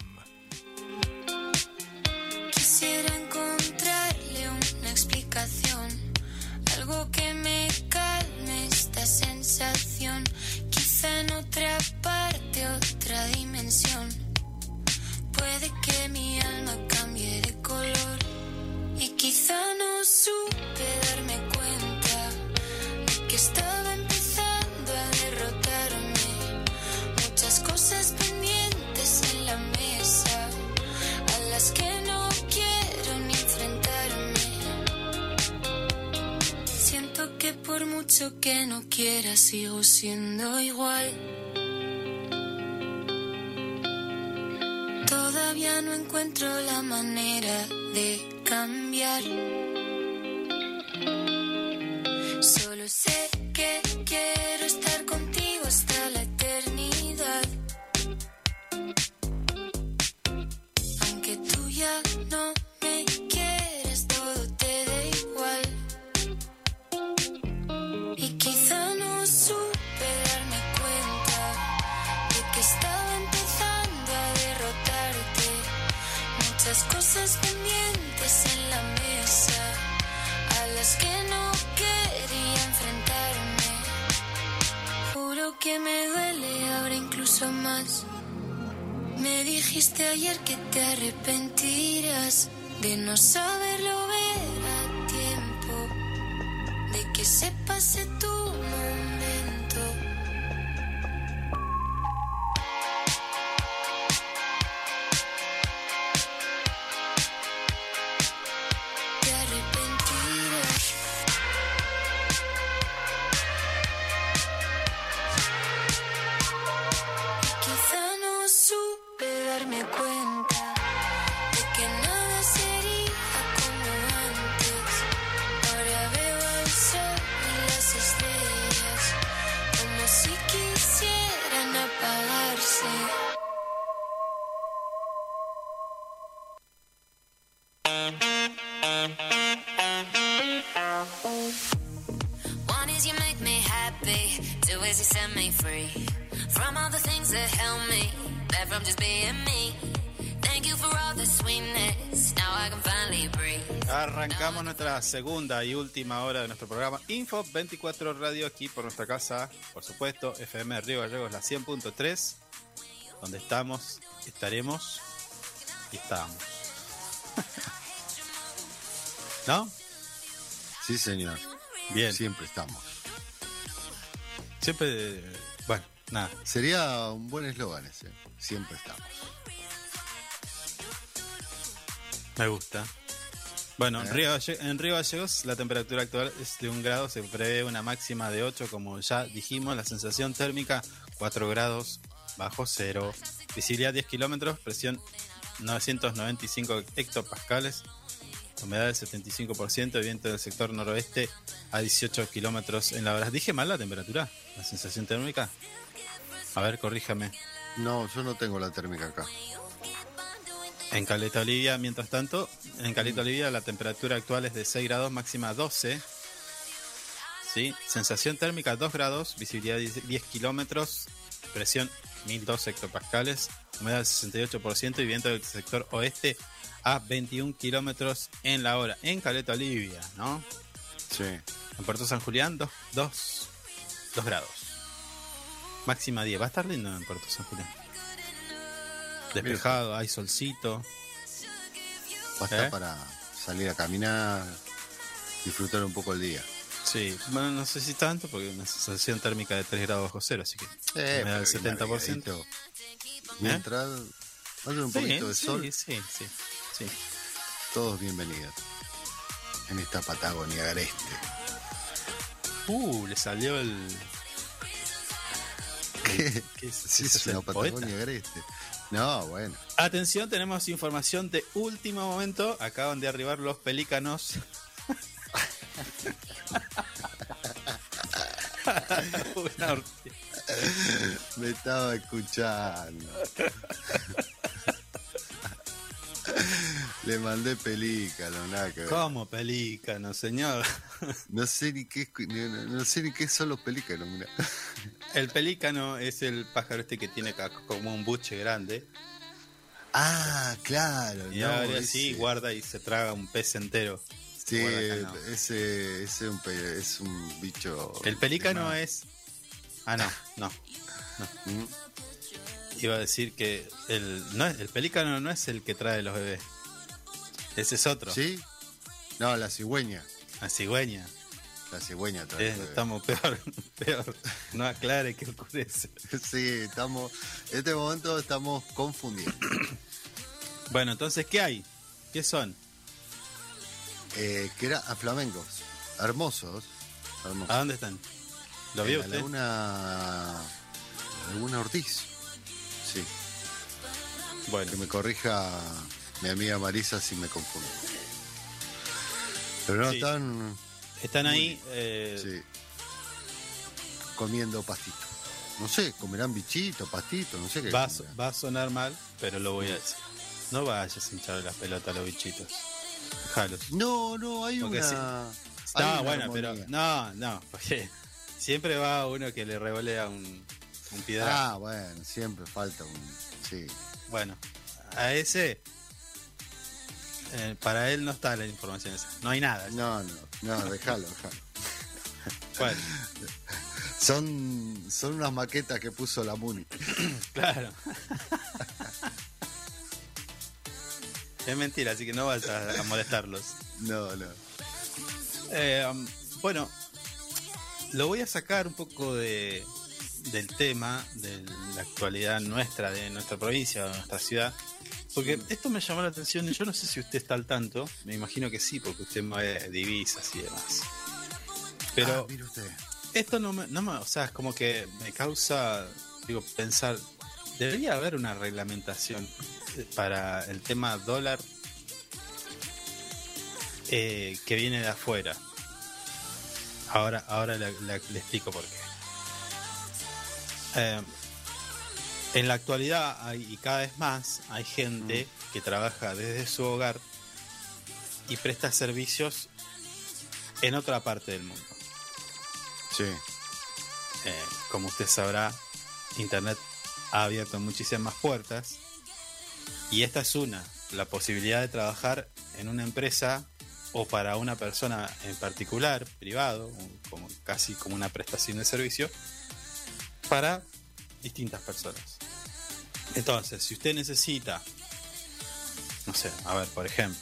quiera sigo siendo igual. Todavía no encuentro la manera de cambiar. Segunda y última hora de nuestro programa Info 24 Radio aquí por nuestra casa, por supuesto, FM Río Gallegos, la 100.3, donde estamos, estaremos y estamos. (laughs) ¿No? Sí, señor. Bien. Siempre estamos. Siempre, bueno, nada. Sería un buen eslogan ese. Siempre estamos. Me gusta. Bueno, en ¿Eh? Río, en Río Gallegos la temperatura actual es de un grado, se prevé una máxima de 8, como ya dijimos, la sensación térmica 4 grados bajo cero, visibilidad 10 kilómetros, presión 995 hectopascales, humedad del 75%, viento del sector noroeste a 18 kilómetros en la hora. ¿Dije mal la temperatura? ¿La sensación térmica? A ver, corríjame. No, yo no tengo la térmica acá. En Caleta Olivia, mientras tanto, en Caleta Olivia la temperatura actual es de 6 grados, máxima 12. ¿Sí? Sensación térmica 2 grados, visibilidad 10 10 kilómetros, presión 1002 hectopascales, humedad del 68% y viento del sector oeste a 21 kilómetros en la hora. En Caleta Olivia, ¿no? Sí. En Puerto San Julián, 2 dos, dos grados. Máxima 10. Va a estar lindo en Puerto San Julián. Despejado, hay solcito. Basta ¿Eh? para salir a caminar, disfrutar un poco el día. Sí, bueno, no sé si tanto, porque una sensación térmica de 3 grados bajo cero, así que Eh, me da el pero bien 70%. abrigadito. Mientras haya un Sí, poquito de sí, sol, sí, sí, sí. todos bienvenidos. En esta Patagonia agreste. Uh, le salió el. ¿Qué? (laughs) ¿Qué es? Sí, ¿Ese es es una el poeta? Patagonia agreste. No, bueno. Atención, tenemos información de último momento. Acaban de arribar los pelícanos. (laughs) Me estaba escuchando. Le mandé pelícano, nada que ver. ¿Cómo pelícano, señor? No sé ni qué, no, no- sé ni qué son los pelícanos, mirá. El pelícano es el pájaro este que tiene como un buche grande. Ah, claro. Y no, así, ese- guarda y se traga un pez entero. Sí, Guarda acá, no. ese, ese un pe- es un bicho. El pelícano es. Ah, no, no. ¿Mm? Iba a decir que el, no el pelícano no es el que trae los bebés. Ese es otro. ¿Sí? No, la cigüeña. La cigüeña. La cigüeña trae Eh, estamos peor, (laughs) peor. No aclare que oscurece. Sí, estamos. En este momento estamos confundidos. (coughs) Bueno, entonces, ¿qué hay? ¿Qué son? Eh, que era a flamencos. Hermosos. hermosos. ¿A dónde están? ¿Lo vio usted? Laguna. Laguna Ortiz. Sí. Bueno, Que me corrija mi amiga Marisa si me confundo. Pero no Sí. están. Están ahí. eh, Sí. Comiendo pastito. No sé, comerán bichito, pastito, no sé qué. va, a, comerán. va a sonar mal, pero lo voy a decir. No vayas a hinchar las pelotas a los bichitos. Déjalos. No, no, hay Porque una. hay No, una bueno, pero no, no, porque siempre va uno que le revolea un, un piedra. Ah, bueno, siempre falta un. Sí. Bueno, a ese, eh, para él no está la información esa. No hay nada. No, no, no, déjalo, déjalo. Bueno, Son, son unas maquetas que puso la Muni. claro. es mentira, así que no vas a, a molestarlos. No, no. Eh, um, bueno, lo voy a sacar un poco de, del tema, de la actualidad nuestra, de nuestra provincia, de nuestra ciudad, porque esto me llamó la atención y yo no sé si usted está al tanto, me imagino que sí, porque usted mueve divisas y demás. Pero Ah, mire usted. esto no me, no me- o sea, es como que me causa, digo, pensar, debería haber una reglamentación eh, para el tema dólar eh, que viene de afuera. Ahora, ahora le, le- le explico por qué. Eh, en la actualidad hay, y cada vez más hay gente que trabaja desde su hogar y presta servicios en otra parte del mundo. Sí. Eh, como usted sabrá, Internet ha abierto muchísimas puertas Y esta es una, la posibilidad de trabajar en una empresa o para una persona en particular, privado, como, casi como una prestación de servicio, para distintas personas. Entonces, si usted necesita, no sé, a ver, por ejemplo,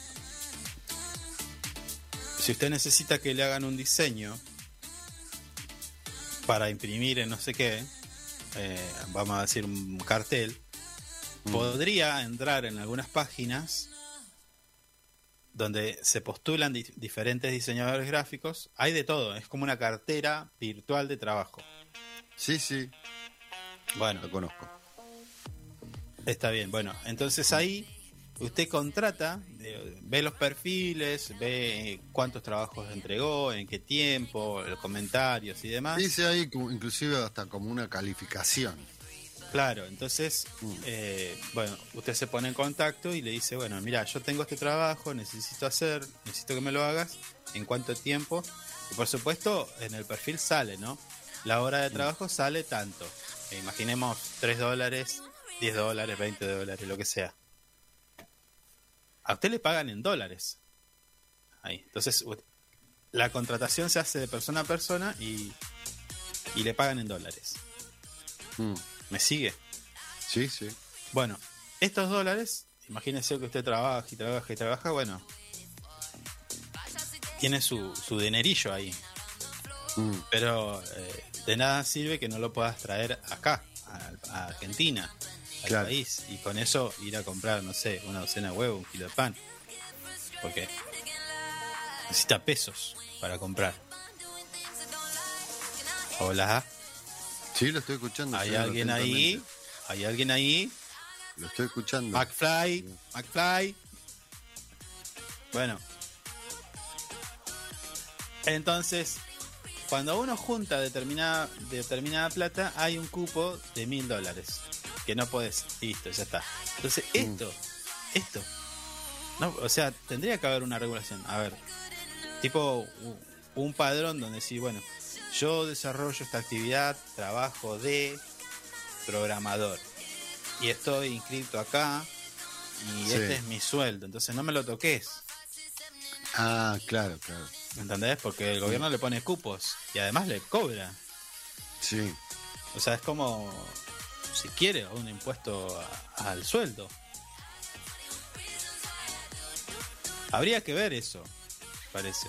si usted necesita que le hagan un diseño para imprimir en no sé qué, eh, vamos a decir un cartel, podría entrar en algunas páginas donde se postulan di- diferentes diseñadores gráficos. Hay de todo, es como una cartera virtual de trabajo. Sí, sí, Bueno, lo conozco. Está bien, bueno, entonces ahí usted contrata, eh, ve los perfiles, ve cuántos trabajos entregó, en qué tiempo, los comentarios y demás. Dice ahí inclusive hasta como una calificación. Claro, entonces, Mm. eh, bueno, usted se pone en contacto y le dice, bueno, mira, yo tengo este trabajo, necesito hacer, necesito que me lo hagas, en cuánto tiempo. Y por supuesto, en el perfil sale, ¿no? La hora de trabajo sale tanto. Eh, imaginemos 3 dólares, 10 dólares, 20 dólares, lo que sea. A usted le pagan en dólares. Ahí. Entonces, la contratación se hace de persona a persona y, y le pagan en dólares. Mm, ¿Me sigue? Sí, sí. Bueno, estos dólares, imagínese que usted trabaja y trabaja y trabaja, bueno, tiene su, su dinerillo ahí, Mm, pero eh, de nada sirve que no lo puedas traer acá, a, a Argentina, al Claro. país, y con eso ir a comprar, no sé, una docena de huevos, un kilo de pan, porque necesita pesos para comprar. Hola, Sí, lo estoy escuchando. ¿hay alguien ahí? ¿Hay alguien ahí? Lo estoy escuchando. McFly, McFly. Bueno. Entonces, cuando uno junta determinada, determinada plata, hay un cupo de mil dólares. Que no puedes. Listo, ya está. Entonces, esto, esto. No, o sea, tendría que haber una regulación. A ver, tipo un padrón donde sí, bueno, yo desarrollo esta actividad, trabajo de programador y estoy inscrito acá y Sí. este es mi sueldo, entonces no me lo toques, Ah, claro, claro. ¿Entendés? Porque el gobierno le pone cupos y además le cobra. Sí. O sea, es como si quiere un impuesto a- al sueldo. Habría que ver eso, parece.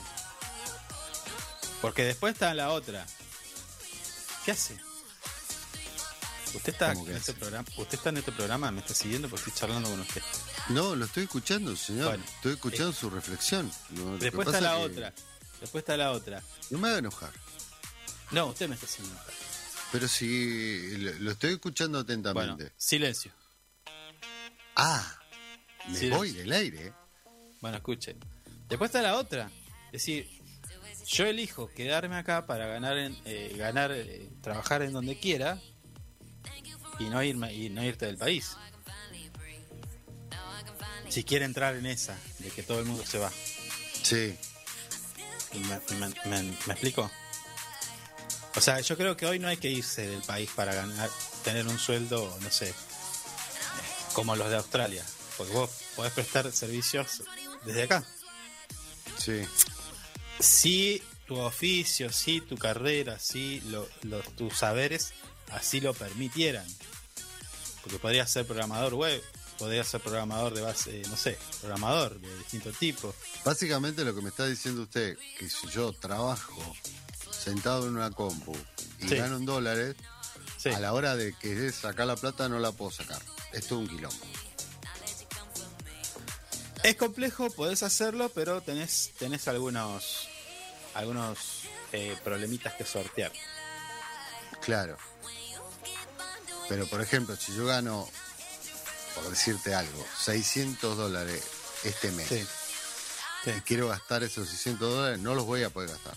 Porque después está la otra. ¿Qué hace? Usted está ¿Cómo que en este programa, usted está en este programa, me está siguiendo porque estoy charlando con usted. No, lo estoy escuchando, señor. Bueno, estoy escuchando su reflexión. Que Después está la que otra. Después está la otra. No me haga enojar. No, usted me está haciendo enojar. Pero si lo, lo estoy escuchando Bueno, atentamente. silencio. Ah, me Silencio. voy del aire. Bueno, escuchen. Después está la otra. Es decir, yo elijo quedarme acá para ganar, en- eh, ganar, eh, trabajar en donde quiera y no irme y no irte del país. Si quiere entrar en esa de que todo el mundo se va, Sí, ¿me, me- me- me explico? O sea, yo creo que hoy no hay que irse del país para ganar, tener un sueldo, no sé, como los de Australia, porque vos podés prestar servicios desde acá. sí. si tu oficio, si tu carrera, si lo- los, tus saberes así lo permitieran. Porque podrías ser programador web, podrías ser programador de base, no sé, programador de distinto tipo. Básicamente lo que me está diciendo usted, que si yo trabajo sentado en una compu y Sí. gano en dólares, Sí, a la hora de que sacar la plata no la puedo sacar. Esto es un quilombo. es complejo, podés hacerlo, pero tenés, tenés algunos, algunos eh, problemitas que sortear. Claro. Pero por ejemplo, si yo gano, por decirte algo, 600 dólares este mes Sí. Sí. y quiero gastar esos 600 dólares, no los voy a poder gastar.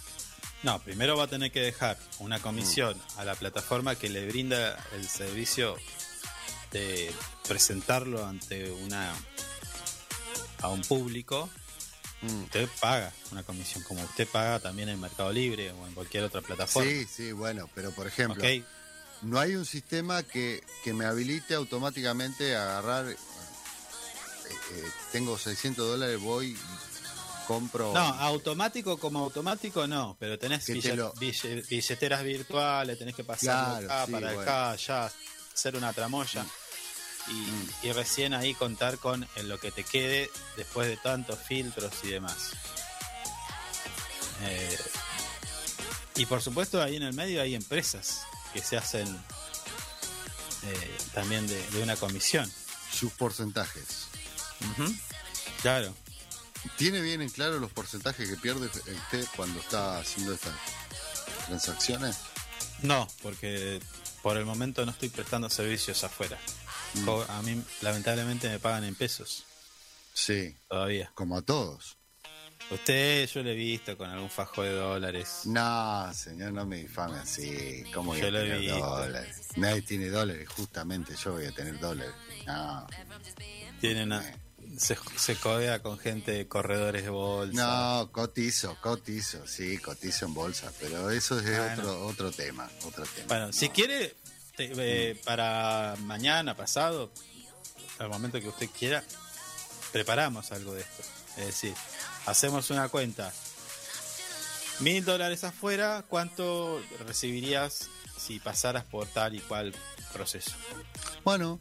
No, primero va a tener que dejar una comisión a la plataforma que le brinda el servicio de presentarlo ante una a un público. Mm. Usted paga una comisión, como usted paga también en Mercado Libre o en cualquier otra plataforma. Sí, sí, bueno, pero por ejemplo. No hay un sistema que, que me habilite automáticamente a agarrar, eh, tengo 600 dólares, voy, compro. No, automático como automático no, pero tenés Que te lo- bille- billeteras virtuales, tenés que pasar Claro, acá sí, para bueno. acá, allá, hacer una tramoya. Y, y recién ahí contar con en lo que te quede después de tantos filtros y demás. Eh, y por supuesto ahí en el medio hay empresas que se hacen eh, también de, de una comisión. sus porcentajes. Claro. ¿Tiene bien en claro los porcentajes que pierde usted cuando está haciendo estas transacciones? No, porque por el momento no estoy prestando servicios afuera. Mm. A mí lamentablemente me pagan en pesos Sí, todavía. como a todos. Usted yo lo he visto con algún fajo de dólares. No, señor, no me difame así. ¿Cómo voy Yo a lo he visto. dólares? Nadie tiene dólares, justamente yo voy a tener dólares. No, Tiene una se, se codea con gente de corredores de bolsa. no, cotizo, cotizo, sí, cotizo en bolsa, pero eso es otro otro tema, otro tema. Bueno, si quiere te- eh, para mañana, pasado, al momento que usted quiera, preparamos algo de esto. Es decir, hacemos una cuenta. Mil dólares afuera, ¿cuánto recibirías si pasaras por tal y cual proceso? Bueno,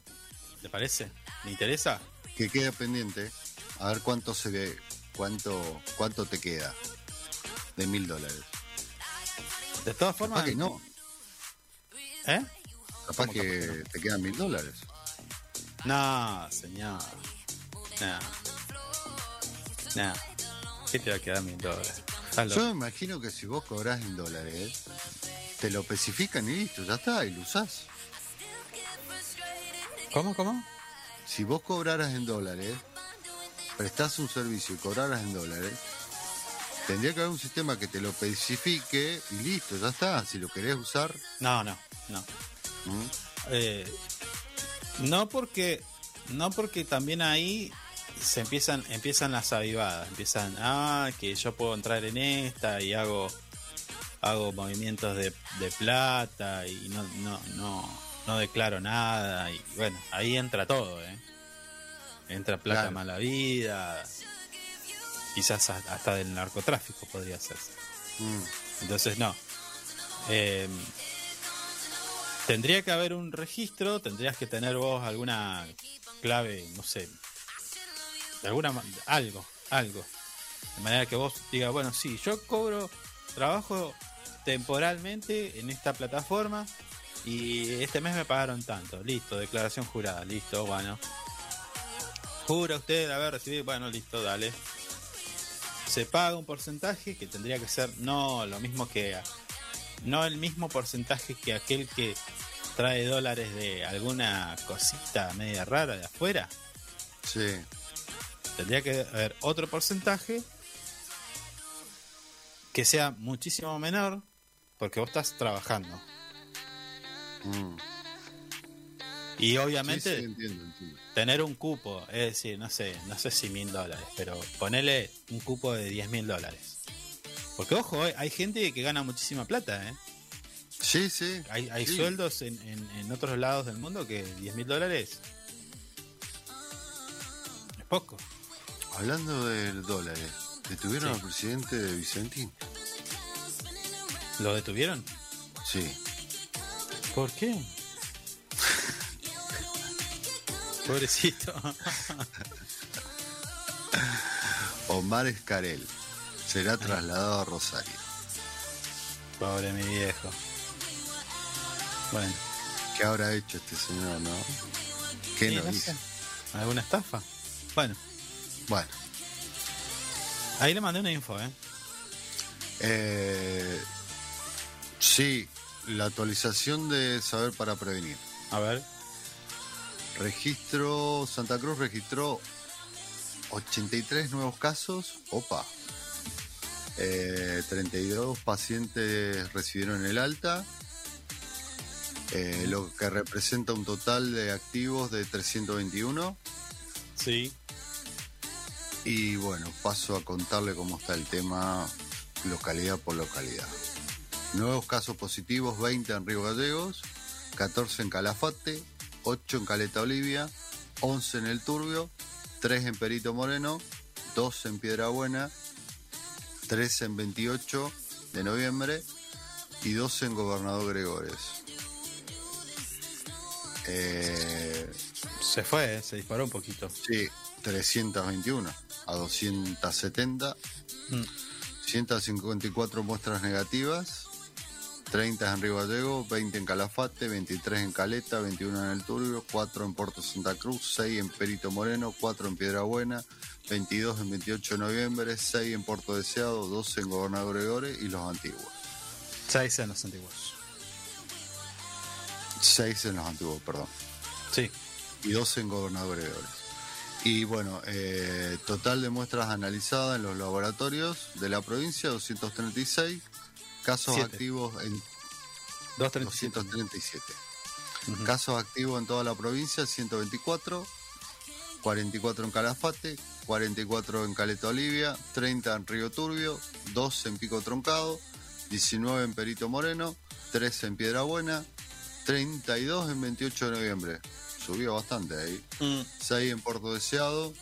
¿Te parece? ¿Le interesa? que quede pendiente, a ver cuánto se ve, cuánto, cuánto te queda de mil dólares. De todas formas, Capaz que no, ¿Eh? capaz ¿Cómo que capaz que no? te quedan mil dólares. No, señor. No. No. ¿Qué te va a quedar mil dólares? Yo me imagino que si vos cobrás en dólares, te lo especifican y listo, ya está, y lo usás. ¿Cómo, cómo? Si vos cobraras en dólares, prestás un servicio y cobraras en dólares, tendría que haber un sistema que te lo especifique y listo, ya está. Si lo querés usar, No, no, no. ¿m? Eh, no porque no porque también ahí se empiezan empiezan las avivadas empiezan ah que yo puedo entrar en esta y hago hago movimientos de, de plata y no no no no declaro nada y bueno ahí entra todo ¿eh? entra plata Claro. mala vida quizás hasta del narcotráfico podría ser Mm. entonces no. Eh, tendría que haber un registro, tendrías que tener vos alguna clave, no sé, alguna algo, algo. De manera que vos digas, bueno, sí, yo cobro trabajo temporalmente en esta plataforma y este mes me pagaron tanto. Listo, declaración jurada, listo, bueno. Jura usted haber recibido, bueno, listo, dale se paga un porcentaje que tendría que ser no lo mismo que no el mismo porcentaje que aquel que trae dólares de alguna cosita media rara de afuera Sí, tendría que haber otro porcentaje que sea muchísimo menor porque vos estás trabajando Mm. y obviamente sí, entiendo, entiendo. tener un cupo, es decir, no sé, no sé si mil dólares, pero ponerle un cupo de diez mil dólares. Porque ojo, eh, hay gente que gana muchísima plata, ¿eh? Sí, sí. Hay, hay sí. sueldos en, en- en otros lados del mundo que 10 mil dólares es poco. Hablando del dólar, ¿detuvieron Sí. al presidente de Vicentín? ¿Lo detuvieron? Sí. ¿Por qué? (laughs) Pobrecito. (laughs) Omar Escarel será trasladado a Rosario. Pobre mi viejo. Bueno, ¿Qué habrá hecho este señor, no? ¿Qué sí, nos no dice? sé. ¿Alguna estafa? Bueno, Bueno, ahí le mandé una info, ¿eh? eh, sí, la actualización de Saber para Prevenir. A ver. Registro, Santa Cruz registró 83 nuevos casos. Opa. Eh, 32 pacientes recibieron el alta. eh, lo que representa un total de activos de 321. Sí. Y bueno, paso a contarle cómo está el tema localidad por localidad. Nuevos casos positivos, 20 en Río Gallegos, 14 en Calafate, 8 en Caleta Olivia, 11 en El Turbio, 3 en Perito Moreno, 2 en Piedra Buena, 3 en 28 de noviembre y 2 en Gobernador Gregores. Eh, Se fue, se disparó un poquito. sí, 321 a 270. Mm. 154 muestras negativas, 30 en Río Gallego, 20 en Calafate, 23 en Caleta, 21 en El Turbio, 4 en Puerto Santa Cruz, 6 en Perito Moreno, 4 en Piedra Buena, 22 en 28 de noviembre, 6 en Puerto Deseado, 12 en Gobernador Gregores y los antiguos. Seis en los antiguos. 6 en los antiguos, perdón. Sí. y 12 en Gobernador Gregores. Y bueno, eh, total de muestras analizadas en los laboratorios de la provincia, 236. Casos Siete. activos en 237. 237. Ujú. Casos activos en toda la provincia, 124. 44 en Calafate, 44 en Caleta Olivia, 30 en Río Turbio, 2 en Pico Troncado, 19 en Perito Moreno, 13 en Piedra Buena, 32 en 28 de noviembre. Subió bastante ahí. Mm, 6 en Puerto Deseado,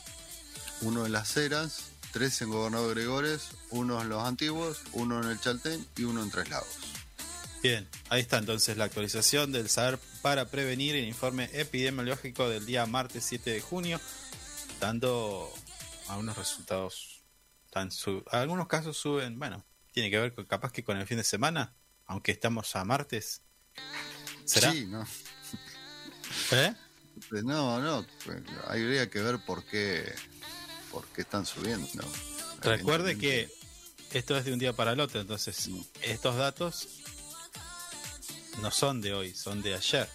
1 en Las Heras, 3 en Gobernador Gregores, 1 en Los Antiguos, 1 en el Chaltén y 1 en Tres Lagos. Bien, ahí está entonces la actualización del saber para prevenir el informe epidemiológico del día martes 7 de junio, dando algunos resultados. Tan su- algunos casos suben, bueno, tiene que ver con, capaz que con el fin de semana, aunque estamos a martes. ¿Será? Sí, no. ¿Eh? Pues No, no, pues, habría que ver por qué, por qué están subiendo. Recuerde que esto es de un día para el otro, entonces estos datos no son de hoy, son de ayer,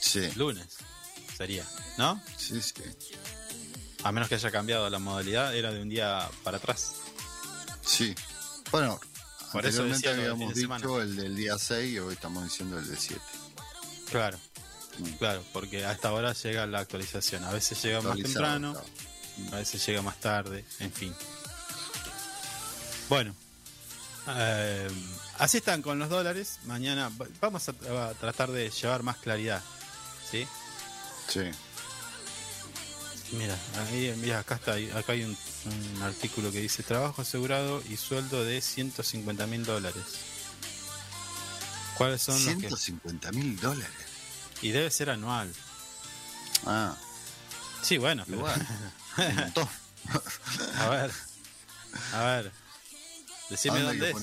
Sí, lunes sería, ¿no? sí, sí. A menos que haya cambiado la modalidad, era de un día para atrás. sí. Bueno, Por eso anteriormente del habíamos de semana. dicho el del día 6 y hoy estamos diciendo el del 7. Claro, Mm. claro, porque a esta hora llega la actualización. A veces llega más temprano, claro. a veces llega más tarde, en fin. Bueno, eh, así están con los dólares. Mañana va- vamos a, a tratar de llevar más claridad. ¿Sí? Sí. Mira, ahí, mira, acá está, acá hay un, un artículo que dice trabajo asegurado y sueldo de 150 mil dólares. ¿Cuáles son los que...? 150 mil dólares. Y debe ser anual. Ah, Sí, bueno, pero- igual. (laughs) A ver, a ver, ¿A decime dónde es. (laughs)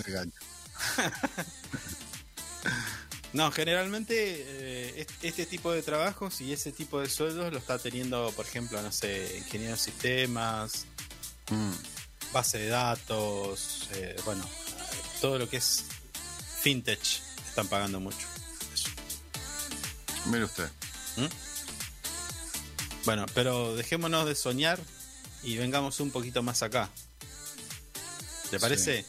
No, generalmente eh, est- este tipo de trabajos y ese tipo de sueldos lo está teniendo, por ejemplo, no sé, ingeniero de sistemas, Mm, base de datos, eh, bueno, todo lo que es fintech están pagando mucho. Mire usted. Bueno, pero dejémonos de soñar y vengamos un poquito más acá. ¿Te parece?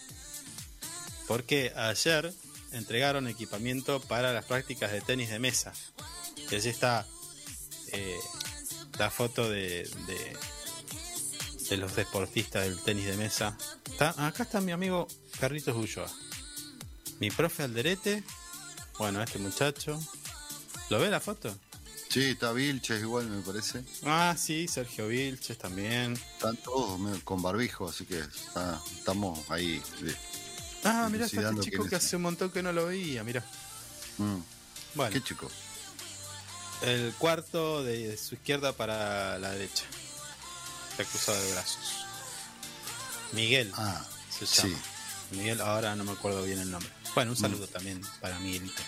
Porque ayer entregaron equipamiento para las prácticas de tenis de mesa. Y allí está eh, la foto de, de, de los deportistas del tenis de mesa. Está, acá está mi amigo Carlitos Ulloa. Mi profe Alderete. Bueno, este muchacho. ¿Lo ve la foto? Sí, está Vilches igual, me parece. Ah, sí, Sergio Vilches también. Están todos con barbijo, así que estamos ahí. de- Ah, está Dilucidando este chico que es. hace un montón que no lo veía, mira. Mm, Bueno, ¿Qué chico? el cuarto de su izquierda para la derecha. Está cruzado de brazos. Miguel Ah, se sí. llama. Miguel, ahora no me acuerdo bien el nombre. Bueno, un saludo también para Miguelito.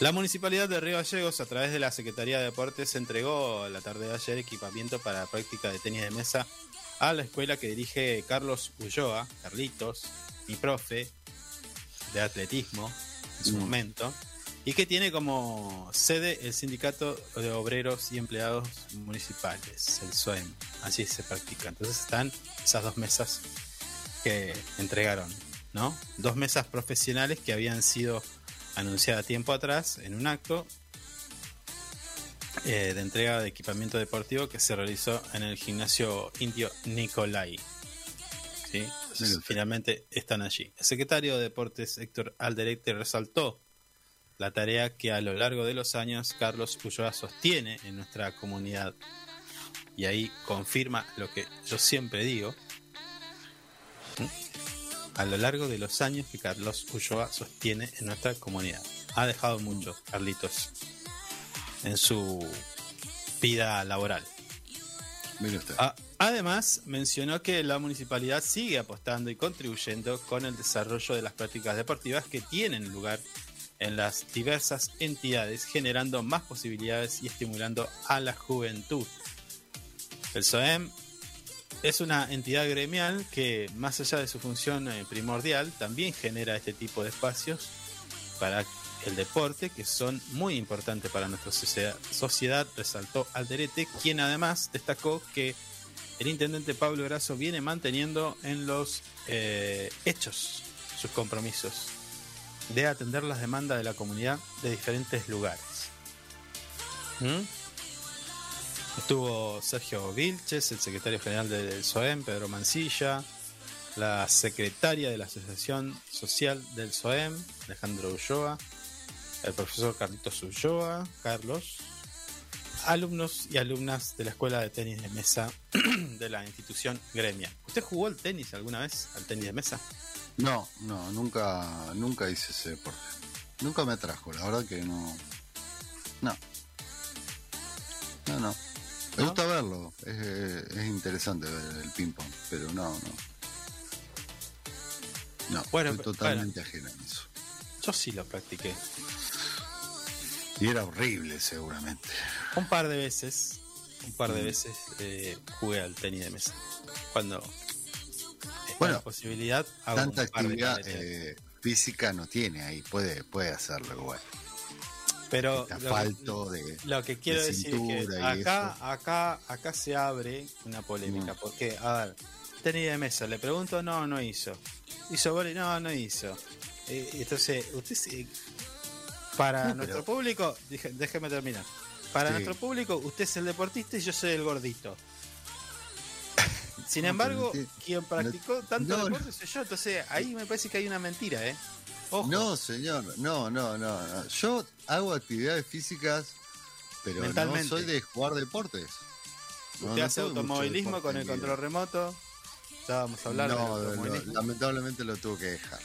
La Municipalidad de Río Gallegos, a través de la Secretaría de Deportes, entregó la tarde de ayer equipamiento para la práctica de tenis de mesa a la escuela que dirige Carlos Ulloa, Carlitos, mi profe de atletismo en su Mm. momento, y que tiene como sede el Sindicato de Obreros y Empleados Municipales, el SOEM. Así se practica. Entonces están esas dos mesas que entregaron, ¿no? Dos mesas profesionales que habían sido anunciadas tiempo atrás en un acto eh, de entrega de equipamiento deportivo que se realizó en el gimnasio indio Nicolai. Finalmente están allí. El secretario de Deportes Héctor Alderete resaltó la tarea que a lo largo de los años Carlos Ulloa sostiene en nuestra comunidad y ahí confirma lo que yo siempre digo. ¿Mm? A lo largo de los años que Carlos Ulloa sostiene en nuestra comunidad. Ha dejado mucho, Carlitos, en su vida laboral. Usted. A- además, mencionó que la municipalidad sigue apostando y contribuyendo con el desarrollo de las prácticas deportivas que tienen lugar en las diversas entidades, generando más posibilidades y estimulando a la juventud. El SOEM es una entidad gremial que, más allá de su función eh, primordial, también genera este tipo de espacios para el deporte que son muy importantes para nuestra sociedad, resaltó Alderete, quien además destacó que el intendente Pablo Grasso viene manteniendo en los eh, hechos sus compromisos de atender las demandas de la comunidad de diferentes lugares. ¿Mm? Estuvo Sergio Vilches, el secretario general del SOEM, Pedro Mancilla, la secretaria de la Asociación Social del SOEM, Alejandro Ulloa, el profesor Carlitos Ulloa, Carlos, alumnos y alumnas de la Escuela de Tenis de Mesa (clears throat) de la institución gremial. ¿Usted jugó al tenis alguna vez, al tenis de mesa? No, no, nunca, nunca hice ese deporte. Nunca me atrajo, la verdad que no. No. No, no. Me gusta verlo, es, es interesante ver el ping-pong, pero no, no. No, Bueno, estoy totalmente ajeno a eso. Yo sí lo practiqué. Y era horrible, seguramente. Un par de veces, un par Mm. de veces eh, jugué al tenis de mesa. Cuando Bueno, la posibilidad, hago Tanta un par de actividad eh, física no tiene ahí, puede, puede hacerlo igual. Pero Este lo que- asfalto de. Lo que quiero de decir es que acá, acá, acá se abre una polémica. Mm. Porque, a ver, tenis de mesa, le pregunto, no, no hizo. Hizo vóley, no, no hizo. Eh, entonces, usted se- para No, nuestro pero- público, déjeme terminar. Para Sí. nuestro público, usted es el deportista y yo soy el gordito. Sin embargo, quien practicó tanto no, deporte soy yo. Entonces, ahí me parece que hay una mentira, ¿eh? Ojo. No, señor, no, no, no, no. Yo hago actividades físicas, pero no soy de jugar deportes. Usted hace automovilismo con el control remoto. Ya vamos a hablar lamentablemente lo tuve que dejar.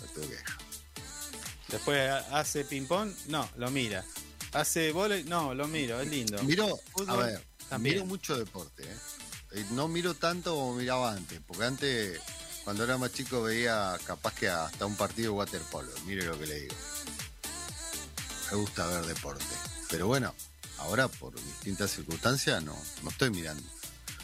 Lo tuve que dejar. Después hace ping-pong, no, lo mira. Hace volei, no, lo miro, es lindo. Miro, a ver, también. miro mucho deporte. ¿eh? Eh, No miro tanto como miraba antes, porque antes, cuando era más chico, veía capaz que hasta un partido de waterpolo. Mire lo que le digo. Me gusta ver deporte. Pero bueno, ahora por distintas circunstancias no, no estoy mirando.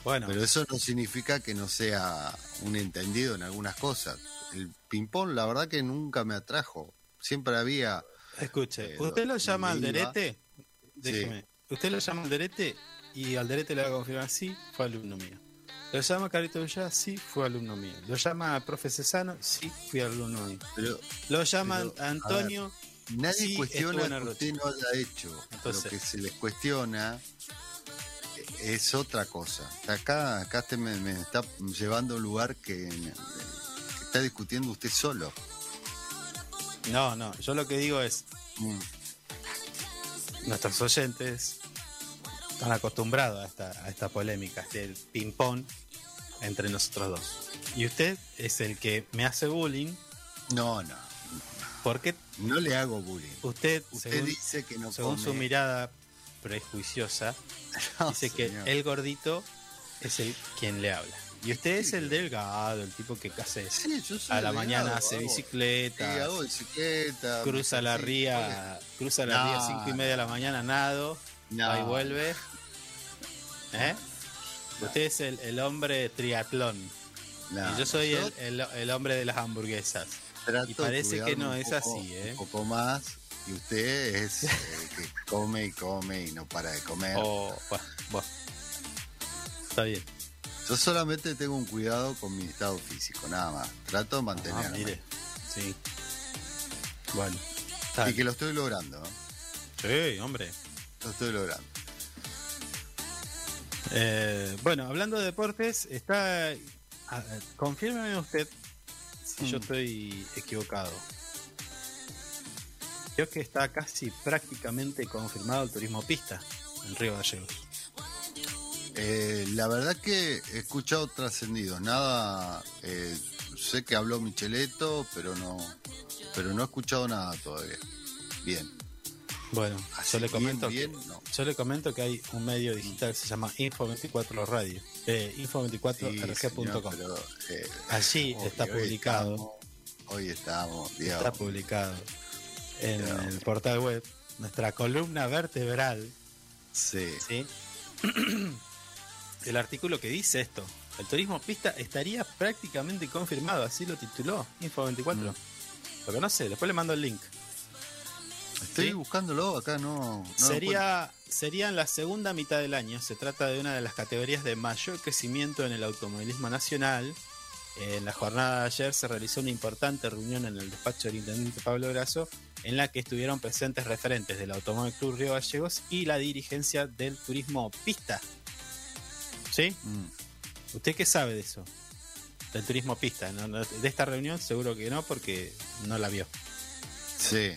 Bueno, Pero eso no significa que no sea un entendido en algunas cosas. El ping-pong, la verdad que nunca me atrajo. Siempre había. escuche, eh, ¿usted lo llama donde iba- Alderete? Déjeme. Usted lo llama Alderete y Alderete le va a confirmar, sí, fue alumno mío. Lo llama Carito Villa, sí, fue alumno mío. Lo llama Profe Cesano, sí, fui alumno mío. Pero Lo llama Pero, Antonio, nadie Sí, cuestiona que usted no haya hecho. Entonces- Lo que se les cuestiona es otra cosa. Acá, acá usted me, me está llevando a un lugar que, que está discutiendo usted solo. no, no, yo lo que digo es, Mm. nuestros oyentes están acostumbrados a esta, a esta polémica del ping-pong entre nosotros dos. Y usted es el que me hace bullying No, no. porque No le hago bullying. usted, Usted según, dice que no según come. su mirada prejuiciosa, (laughs) No, dice que el gordito es el quien le habla. Y usted es el delgado, el tipo que hace Sí, a la delgado, mañana hace bicicleta, cruza la ría, cruza la ría a cinco y media de la mañana, nado, No. y vuelve. ¿Eh? Usted es el, el hombre triatlón. No, y yo soy yo el, el- el hombre de las hamburguesas. trato y parece que no es poco- así, ¿eh? Un poco más. Y usted es el que come y come y no para de comer. O, bueno, bueno. Está bien. Yo solamente tengo un cuidado con mi estado físico, nada más. Trato de Ah, mantenerlo. mire. Sí. Bueno. y que lo estoy logrando. Sí, hombre. Lo estoy logrando. Eh, bueno, hablando de deportes, está. a- confírmeme usted si yo Mm. estoy equivocado. Creo que está casi prácticamente confirmado el turismo pista en Río Gallegos. Eh, la verdad que he escuchado trascendidos, nada. eh, sé que habló Micheletto, pero no, pero no he escuchado nada todavía. Bien. Bueno, Así yo le comento bien, que, no. yo le comento que hay un medio digital que se llama Info24 Radio, eh, Sí, info24rg.com. señor, pero, eh, Allí está hoy publicado, estamos- hoy estamos, está publicado en Dios. el portal web nuestra columna vertebral, Sí. ¿sí? (clears throat) el artículo que dice esto. El turismo pista estaría prácticamente confirmado, así lo tituló Info24. Mm. Lo que no sé, después le mando el link. Estoy Sí. buscándolo acá, no. Sería, sería en la segunda mitad del año. Se trata de una de las categorías de mayor crecimiento en el automovilismo nacional. En la jornada de ayer se realizó una importante reunión en el despacho del intendente Pablo Grasso, en la que estuvieron presentes referentes del Automóvil Club Río Gallegos y la dirigencia del turismo pista. ¿Sí? Mm. ¿Usted qué sabe de eso? Del turismo pista. No, De esta reunión seguro que no, porque no la vio. Sí.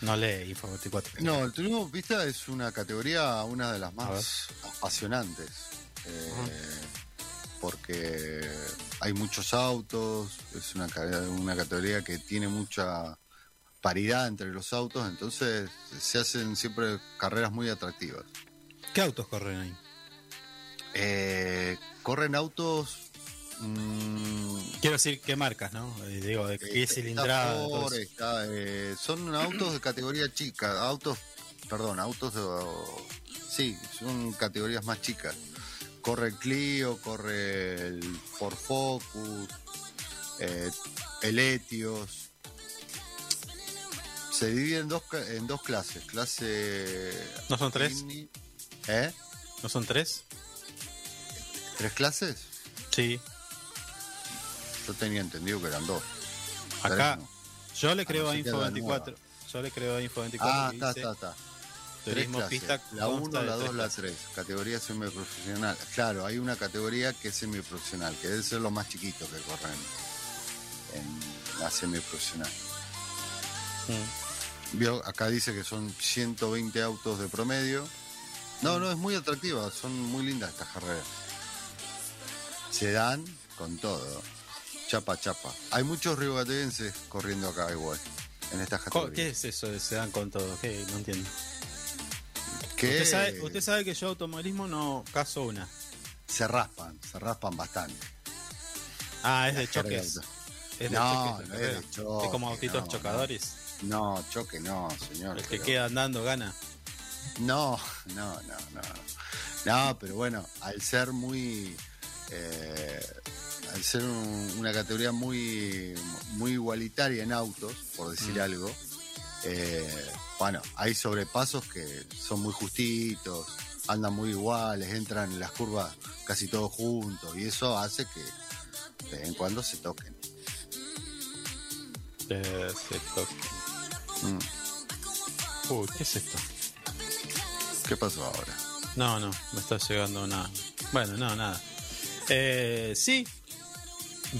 No lee Info 24. No, el turismo pista es una categoría, una de las más apasionantes. eh, Porque hay muchos autos, es una, una categoría que tiene mucha paridad entre los autos, entonces se hacen siempre carreras muy atractivas. ¿Qué autos corren ahí? Eh, corren autos. Mm, Quiero decir qué marcas, ¿no? Eh, digo, de qué Está cilindrada. Ford, está, eh, son autos de categoría chica, autos, perdón, autos de, sí, son categorías más chicas. Corre el Clio, corre el Ford Focus, eh, el Etios. Se divide en dos, en dos clases, clase... ¿No son tres? Mini- ¿Eh? ¿No son tres? ¿Tres clases? Sí. Yo tenía entendido que eran dos. Acá, no. yo le creo a ser que era Info24. Yo le creo a Info24. Ah, está, está, está. Turismo pista la consta 1, de la tres 2, la clases. 3. Categoría semiprofesional. Claro, hay una categoría que es semiprofesional, que debe ser lo más chiquito que corren en la semiprofesional. Mm. Vio, acá dice que son 120 autos de promedio. No, no, es muy atractiva, son muy lindas estas carreras. Se dan con todo. Chapa, chapa. Hay muchos ribatenses corriendo acá igual, en estas categorías. ¿Qué es eso de se dan con todo? ¿Qué? No entiendo. Que Usted sabe, usted sabe que yo automovilismo no caso una. se raspan, se raspan bastante. Ah, es de choques. Es de No, choques. no es de choque, Es como autitos no, chocadores. No, choque no, señor. El que pero- queda andando gana. No, (laughs) no, no, no. No, pero bueno, al ser muy. eh, al ser un- una categoría muy, muy igualitaria en autos, por decir Mm. algo, eh, bueno, hay sobrepasos que son muy justitos, andan muy iguales, entran en las curvas casi todos juntos, y eso hace que de vez en cuando se toquen. Eh, se toca. Mm. Uy, ¿qué es esto? ¿Qué pasó ahora? No, no, me está llegando una. Bueno, no, nada. Eh, sí,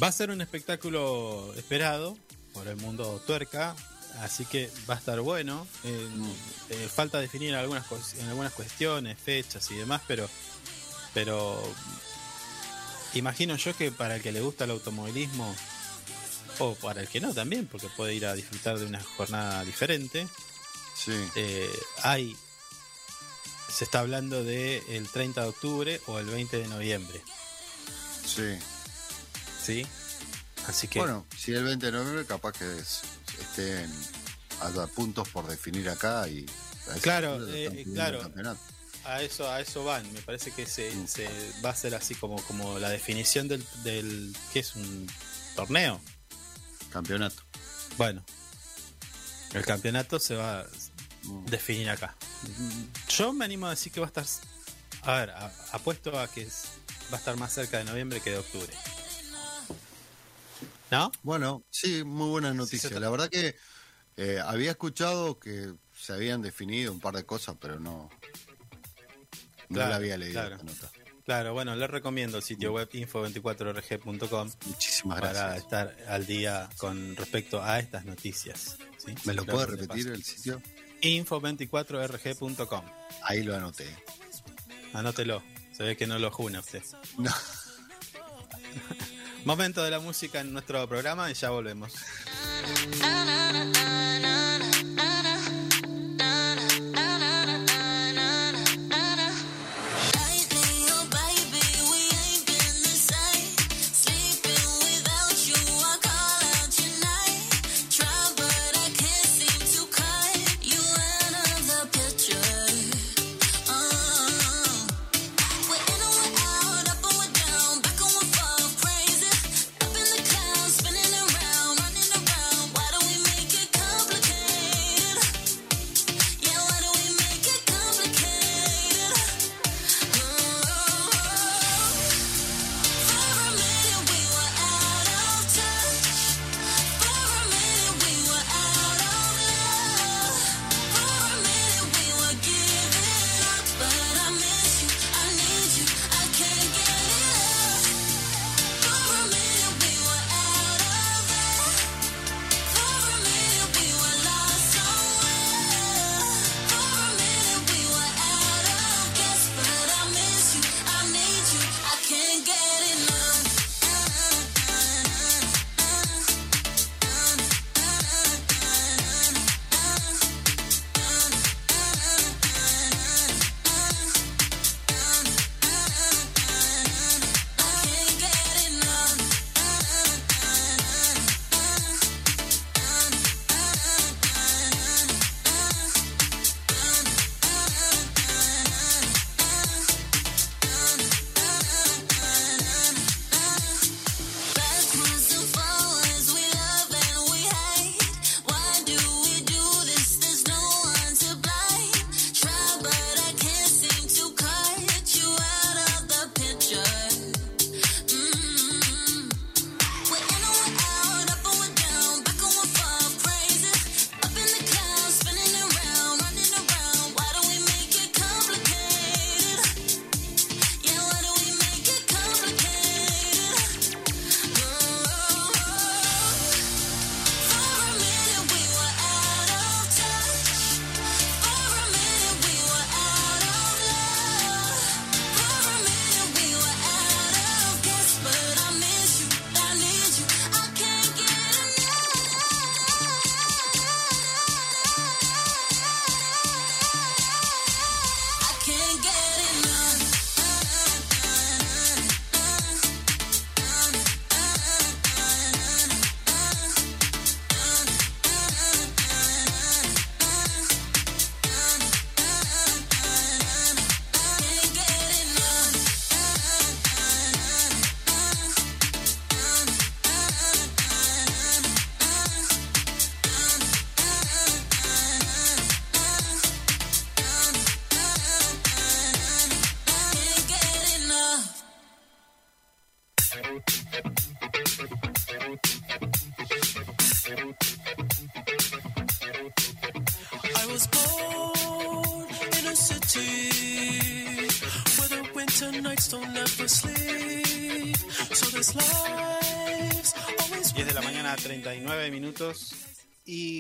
va a ser un espectáculo esperado por el mundo tuerca, así que va a estar bueno. Eh, eh, falta definir algunas en algunas cuestiones, fechas y demás, pero, pero imagino yo que para el que le gusta el automovilismo o para el que no también, porque puede ir a disfrutar de una jornada diferente. Sí, Eh, hay se está hablando de el 30 de octubre o el 20 de noviembre sí. Sí así que Bueno, si el 20 de noviembre capaz que es- estén a puntos por definir acá y... Claro, eh, pidiendo claro. a eso a eso van me parece que se, Mm. se va a ser así como como la definición del, del que es un torneo Campeonato. bueno el campeonato se va a Mm. definir acá yo me animo a decir que va a estar a ver a- apuesto a que es- va a estar más cerca de noviembre que de octubre ¿no? Bueno, sí, muy buena noticia. se- La verdad que eh, había escuchado que se habían definido un par de cosas, pero no, no Claro, la había leído claro. nota. Claro, bueno, les recomiendo el sitio web info24rg.com Muchísimas para gracias. estar al día con respecto a estas noticias. ¿sí? ¿Me lo puede repetir el sitio? Info24rg.com. Ahí lo anoté. Anótelo. Se ve que no lo juna usted. No. (laughs) Momento de la música en nuestro programa y ya volvemos.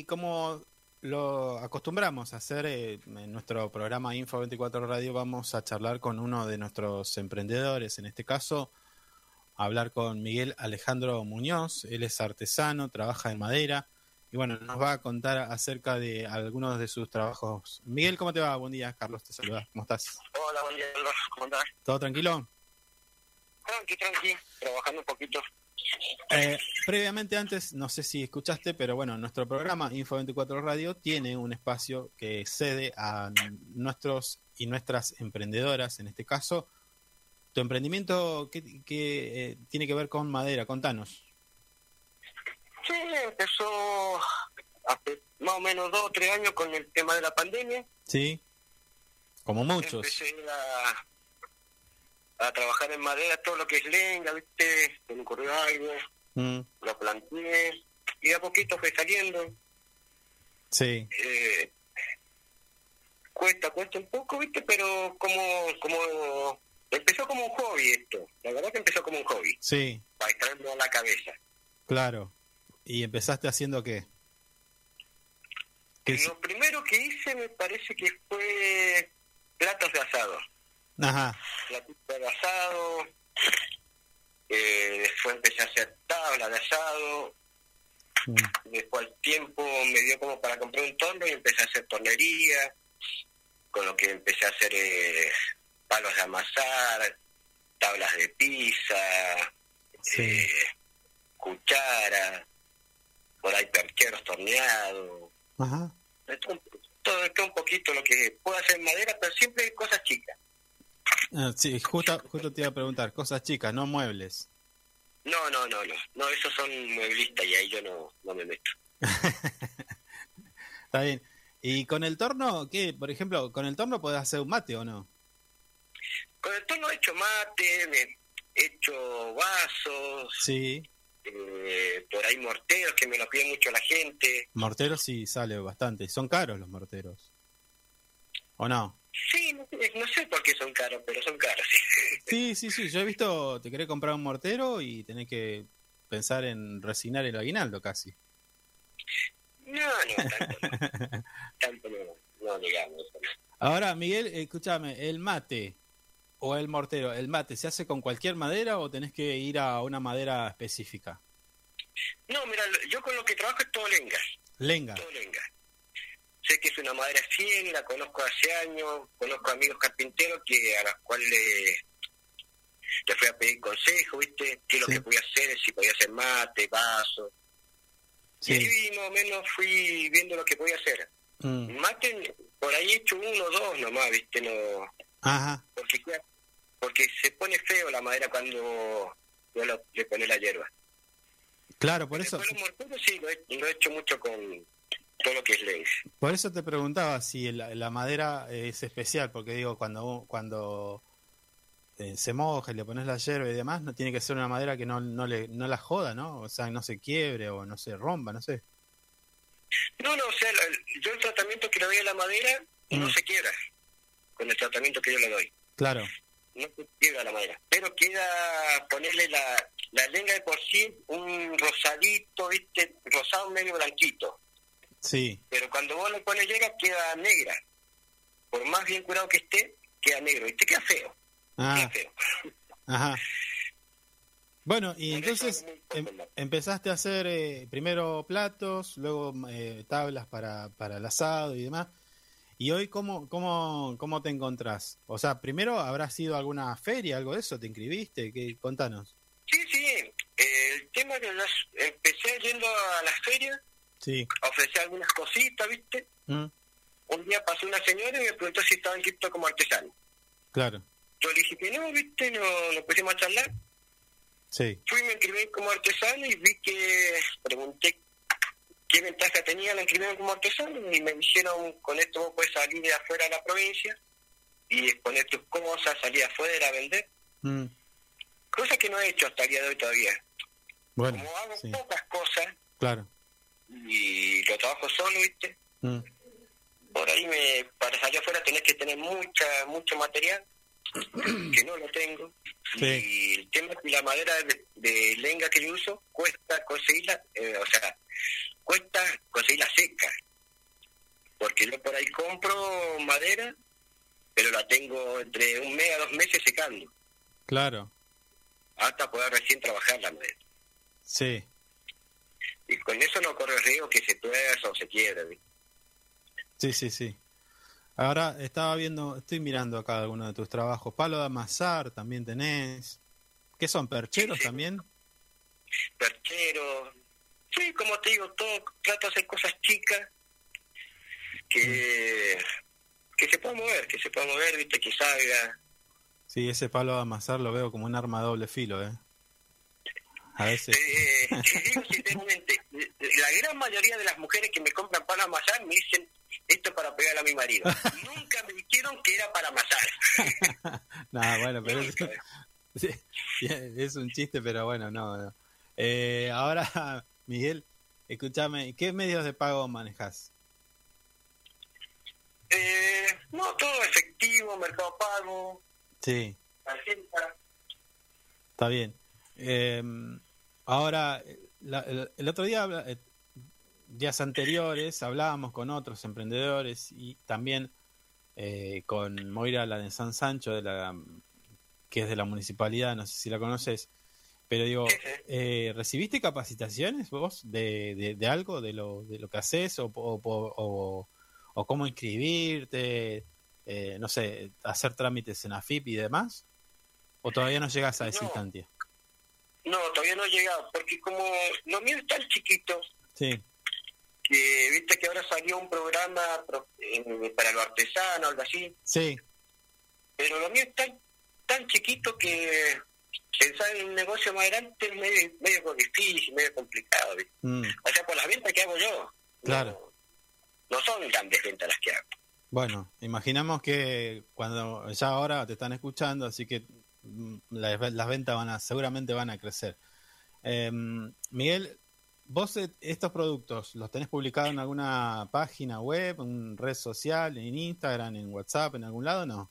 Como lo acostumbramos a hacer eh, en nuestro programa Info 24 Radio, vamos a charlar con uno de nuestros emprendedores. En este caso, a hablar con Miguel Alejandro Muñoz. Él es artesano, trabaja en madera. Y bueno, nos va a contar acerca de algunos de sus trabajos. Miguel, ¿cómo te va? Buen día, Carlos, te saluda. ¿Cómo estás? Hola, buen día, Carlos. ¿Cómo andás? ¿Todo tranquilo? Tranqui, tranqui, trabajando un poquito. Eh, previamente antes, no sé si escuchaste, pero bueno, nuestro programa Info 24 Radio tiene un espacio que cede a nuestros y nuestras emprendedoras, en este caso. Tu emprendimiento, ¿qué, qué, eh, tiene que ver con madera? Contanos. Sí, empezó hace más o menos dos o tres años con el tema de la pandemia. ¿Sí? Como muchos. Empecé a, a trabajar en madera, todo lo que es lenga, ¿viste? Se me ocurrió algo, Mm, lo planteé y de a poquito fue saliendo. sí, Eh, cuesta, cuesta un poco, ¿viste? Pero como, como empezó como un hobby esto. La verdad que empezó como un hobby, sí, para extraerlo a la cabeza. claro. ¿Y empezaste haciendo qué? ¿Qué Lo primero que hice me parece que fue platos de asado. Ajá. la pista de asado, eh, después empecé a hacer tabla de asado, Mm. después al tiempo me dio como para comprar un torno y empecé a hacer tornería, con lo que empecé a hacer eh, palos de amasar, tablas de pizza, Sí. eh, cucharas, por ahí percheros torneados, Ajá. todo, todo un poquito lo que puedo hacer en madera, pero siempre cosas chicas. Ah, sí, justo, justo te iba a preguntar, cosas chicas, no muebles. No, no, no, no, no, esos son mueblistas y ahí yo no, no me meto. (laughs) Está bien. ¿Y con el torno, qué? Por ejemplo, ¿con el torno podés hacer un mate o no? Con el torno he hecho mate, he hecho vasos, Sí. eh, por ahí morteros que me lo pide mucho la gente. Morteros sí sale bastante. Son caros los morteros. ¿O no? Sí, no, sé- no sé por qué son caros, pero son caros. (laughs) Sí, sí, sí. Yo he visto, te querés comprar un mortero y tenés que pensar en resinar el aguinaldo casi. no, no, tanto no, (laughs) tanto no, no digamos. no. Ahora, Miguel, escúchame, el mate o el mortero, ¿el mate se hace con cualquier madera o tenés que ir a una madera específica? No, mira, yo con lo que trabajo es todo lenga, Lenga. todo lenga. Sé que es una madera 100, la conozco hace años, conozco amigos carpinteros que a los cuales le, le fui a pedir consejo, ¿viste? ¿Qué es lo Sí. que podía hacer? Si podía hacer mate, vaso. Y Sí. ahí más o menos fui viendo lo que podía hacer. Mm. Mate, por ahí he hecho uno o dos nomás, ¿viste? No, Ajá. porque, porque se pone feo la madera cuando yo lo- le pone la hierba. Claro, por eso, los morteros sí, lo he, lo he hecho mucho con todo lo que es ley. por eso te preguntaba si la, la madera es especial, porque digo, cuando, cuando eh, se moja y le pones la hierba y demás, no tiene que ser una madera que no, no, le, no la joda, ¿no? O sea, no se quiebre o no se rompa, no sé. No, no, o sea, la- yo el tratamiento que le doy a la madera no Mm. se quiebra con el tratamiento que yo le doy. Claro. No se quiebra la madera. Pero queda ponerle la, la lenga de por sí un rosadito, ¿viste? Rosado medio blanquito. Sí. Pero cuando vos le pones llega queda negra. Por más bien curado que esté, queda negro. Y te queda feo. Ah, Queda feo. (laughs) ajá. Bueno, y entonces em- empezaste a hacer eh, primero platos, luego eh, tablas para, para el asado y demás. ¿Y hoy cómo, cómo, cómo te encontrás? O sea, primero habrás ido a alguna feria, algo de eso, ¿te inscribiste? ¿Qué? Contanos. Sí, sí. eh, el tema que las- empecé yendo a las ferias, Sí. a ofrecer algunas cositas, ¿viste? Mm, Un día pasó una señora y me preguntó si estaba inscrito como artesano. claro. Yo le dije que no, ¿viste? No, nos pusimos a charlar. Sí. Fui, me inscribí como artesano y vi que pregunté qué ventaja tenía la inscribirme como artesano y me dijeron, con esto vos puedes salir de afuera de la provincia y exponer tus cosas, salir afuera a vender. Mm, Cosa que no he hecho hasta el día de hoy todavía. bueno, Como hago sí. pocas cosas Claro. Y lo trabajo solo, ¿viste? Mm, Por ahí me, para salir afuera tenés que tener mucha mucho material, (clears throat) que no lo tengo. Sí. Y el tema es que la madera de, de lenga que yo uso cuesta conseguirla, eh, o sea, cuesta conseguirla seca. Porque yo por ahí compro madera, pero la tengo entre un mes a dos meses secando, claro. hasta poder recién trabajar la madera. Sí. Y con eso no corre riesgo que se tuerza o se quiebre. Sí, sí, sí. Ahora estaba viendo, estoy mirando acá algunos de tus trabajos. Palo de amasar también tenés. ¿Qué son? ¿Percheros Sí, sí. también? perchero. Sí, como te digo, todo trato de hacer cosas chicas que, que se pueda mover, que se pueda mover, viste, que salga. Sí, ese palo de amasar lo veo como un arma doble filo, ¿eh? A veces. Eh, te digo sinceramente, la gran mayoría de las mujeres que me compran para amasar me dicen esto es para pegar a mi marido. (laughs) Nunca me dijeron que era para amasar. (laughs) Nada, bueno, pero es, (laughs) es un chiste, pero bueno, no. no. Eh, ahora, Miguel, escúchame, ¿qué medios de pago manejas? Eh, no, todo efectivo, mercado pago, Sí, tarjeta. está bien. Eh, ahora, la- el, el otro día, eh, días anteriores, hablábamos con otros emprendedores y también eh, con Moira, la de San Sancho, de la, que es de la municipalidad, no sé si la conoces. Pero digo, eh, ¿recibiste capacitaciones vos de, de, de algo, de lo, de lo que haces, o, o, o- o cómo inscribirte, eh, no sé, hacer trámites en AFIP y demás? ¿O todavía no llegas a esa No. instancia? No, todavía no he llegado, porque como los míos están chiquitos, Sí, que viste que ahora salió un programa pro- para lo artesano, algo así, sí, pero lo mío es tan, tan chiquito que pensar en un negocio más adelante es medio, medio difícil, medio complicado. ¿viste? mm, O sea, por las ventas que hago yo. Claro. No, no son grandes ventas las que hago. Bueno, imaginamos que cuando ya ahora te están escuchando, así que las, las ventas van a, seguramente van a crecer. Eh, Miguel, vos eh, estos productos los tenés publicados en alguna página web, en red social, en Instagram, en WhatsApp, en algún lado, no?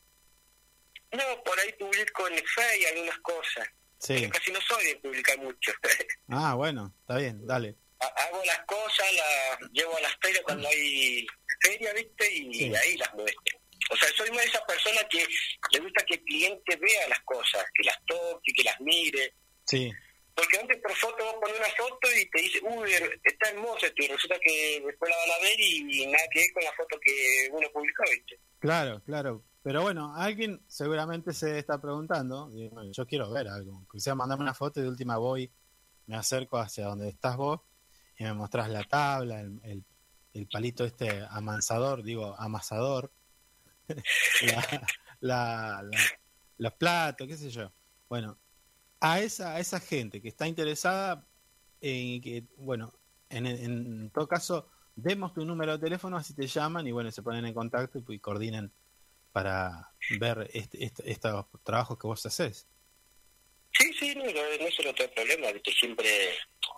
No, por ahí publico en el Face algunas cosas. Sí. Pero casi no soy de publicar mucho. (laughs) Ah, bueno, está bien, dale. Ha- hago las cosas, las llevo a las ferias cuando hay feria, ¿viste? Y Sí. ahí las muestro. O sea, soy una de esas personas que le gusta que el cliente vea las cosas, que las toque, que las mire. Sí, Porque antes por foto vos pones una foto y te dice, uy, está hermosa esto, y resulta que después la van a ver y, nada que ver con la foto que uno publicó, ¿viste? claro, claro. Pero bueno, alguien seguramente se está preguntando, y, bueno, yo quiero ver algo, que sea mandarme una foto y de última voy, me acerco hacia donde estás vos y me mostrás la tabla, el, el- el palito este amansador, digo, amasador, (laughs) la, la- los platos, qué sé yo. Bueno, a esa, a esa gente que está interesada en que, bueno, en, en todo caso, demos tu número de teléfono, así te llaman y bueno, se ponen en contacto y, y coordinen para ver este- este- estos trabajos que vos haces. Sí, sí, no, no, no es otro problema, ¿viste? Siempre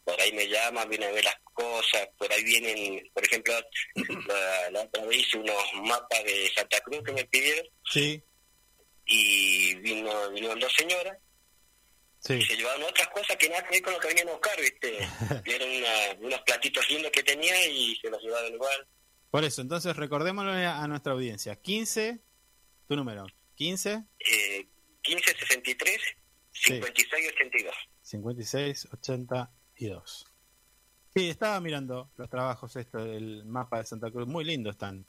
por ahí me llaman, vienen a ver las cosas, por ahí vienen, por ejemplo, (laughs) la, la otra vez hice unos mapas de Santa Cruz que me pidieron Sí, y vino, vinieron dos señoras sí, y se llevaron otras cosas que nada que ver con lo que venían a buscar, ¿viste? (laughs) Vieron unos platitos lindos que tenía y se los llevaron igual. Por eso, entonces recordémoslo a, nuestra audiencia. 15, tu número, 15 Eh, 1563 Sí. 5682. 56 82. Sí, estaba mirando los trabajos, esto, el mapa de Santa Cruz, muy lindo están.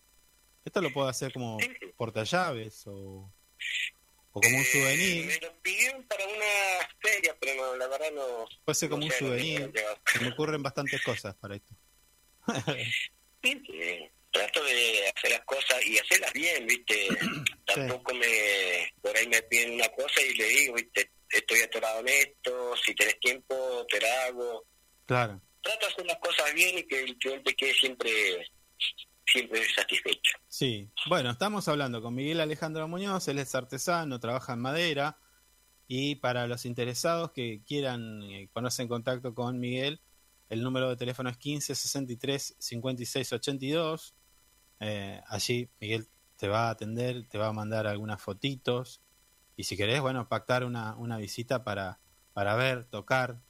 Esto lo puedo hacer como portallaves o, o como un Eh, souvenir. me lo pidieron para una feria, pero no, la verdad no. Puede ser como no un souvenir. Se me ocurren bastantes cosas para esto. (laughs) Sí, sí. Trato de hacer las cosas y hacerlas bien, ¿viste? Tampoco me. Por ahí me piden una cosa y le digo, ¿viste? Estoy atorado en esto, si tenés tiempo, te la hago. Claro. Trato de hacer las cosas bien y que el cliente quede siempre siempre satisfecho. Sí, bueno, estamos hablando con Miguel Alejandro Muñoz, él es artesano, trabaja en madera y para los interesados que quieran eh, ponerse en contacto con Miguel, el número de teléfono es 15 63 56 82. Eh, allí Miguel te va a atender, te va a mandar algunas fotitos y si querés, bueno, pactar una, una visita para, para ver, tocar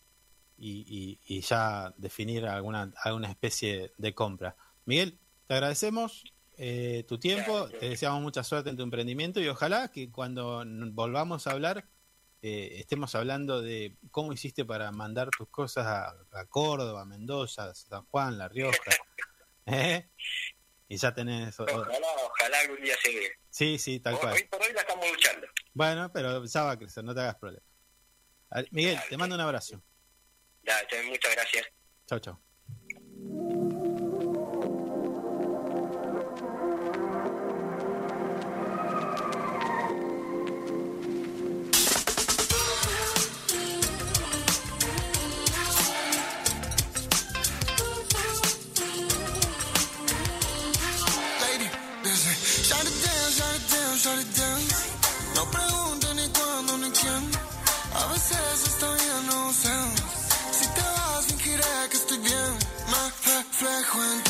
y, y- y ya definir alguna, alguna especie de compra. Miguel, te agradecemos eh, tu tiempo, te deseamos mucha suerte en tu emprendimiento y ojalá que cuando volvamos a hablar eh, estemos hablando de cómo hiciste para mandar tus cosas a, a Córdoba, Mendoza, San Juan, La Rioja. ¿eh? Y ya tenés... Ojalá, ojalá algún día se dé. sí, sí, tal Hoy- cual. Hoy por hoy la estamos luchando. Bueno, pero ya va a crecer, no te hagas problema. Miguel, te mando un abrazo. Ya, muchas gracias. Chau, chau. cuenta.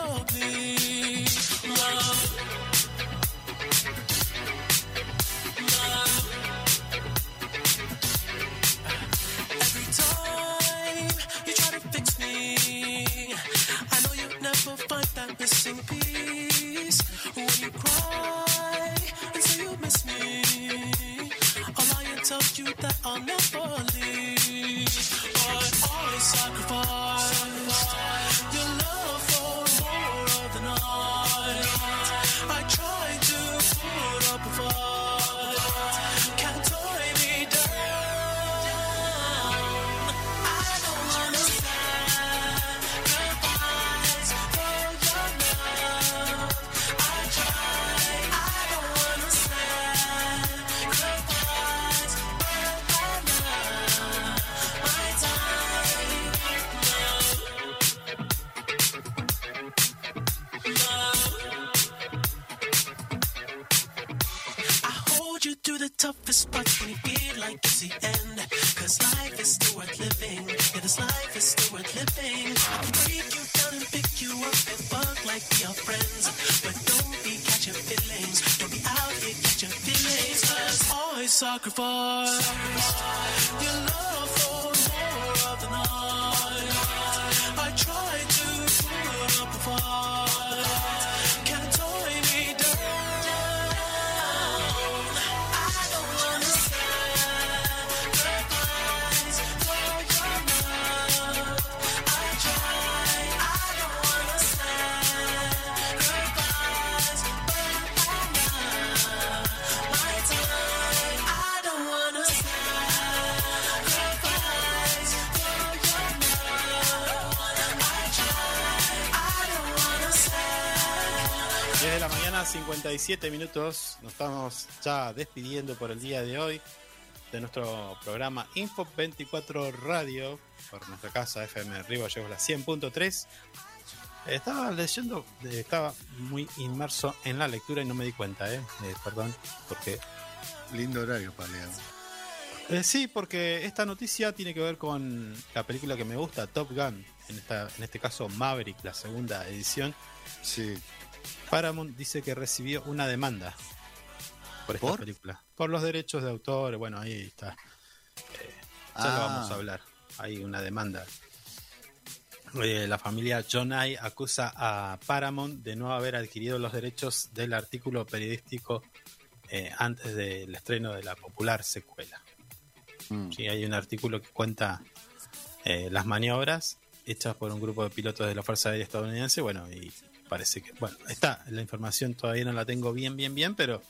sacrifice. sacrifice. 57 minutos. Nos estamos ya despidiendo por el día de hoy de nuestro programa Info 24 Radio por nuestra casa FM Río Gallegos la 100.3. Estaba leyendo, estaba muy inmerso en la lectura y no me di cuenta, eh, Eh, perdón, porque Lindo horario para leer. Eh, sí, porque esta noticia tiene que ver con la película que me gusta, Top Gun. En, esta, en este caso, Maverick, la segunda edición. Sí. Paramount dice que recibió una demanda por esta ¿Por? película. Por los derechos de autor. Bueno, ahí está. Eh, ya lo Ah. vamos a hablar. Hay una demanda. Eh, la familia Jonai acusa a Paramount de no haber adquirido los derechos del artículo periodístico eh, antes del estreno de la popular secuela. Mm. Sí, hay un artículo que cuenta eh, las maniobras hechas por un grupo de pilotos de la Fuerza Aérea Estadounidense. Bueno, y parece que, bueno, está, la información todavía no la tengo bien, bien, bien, pero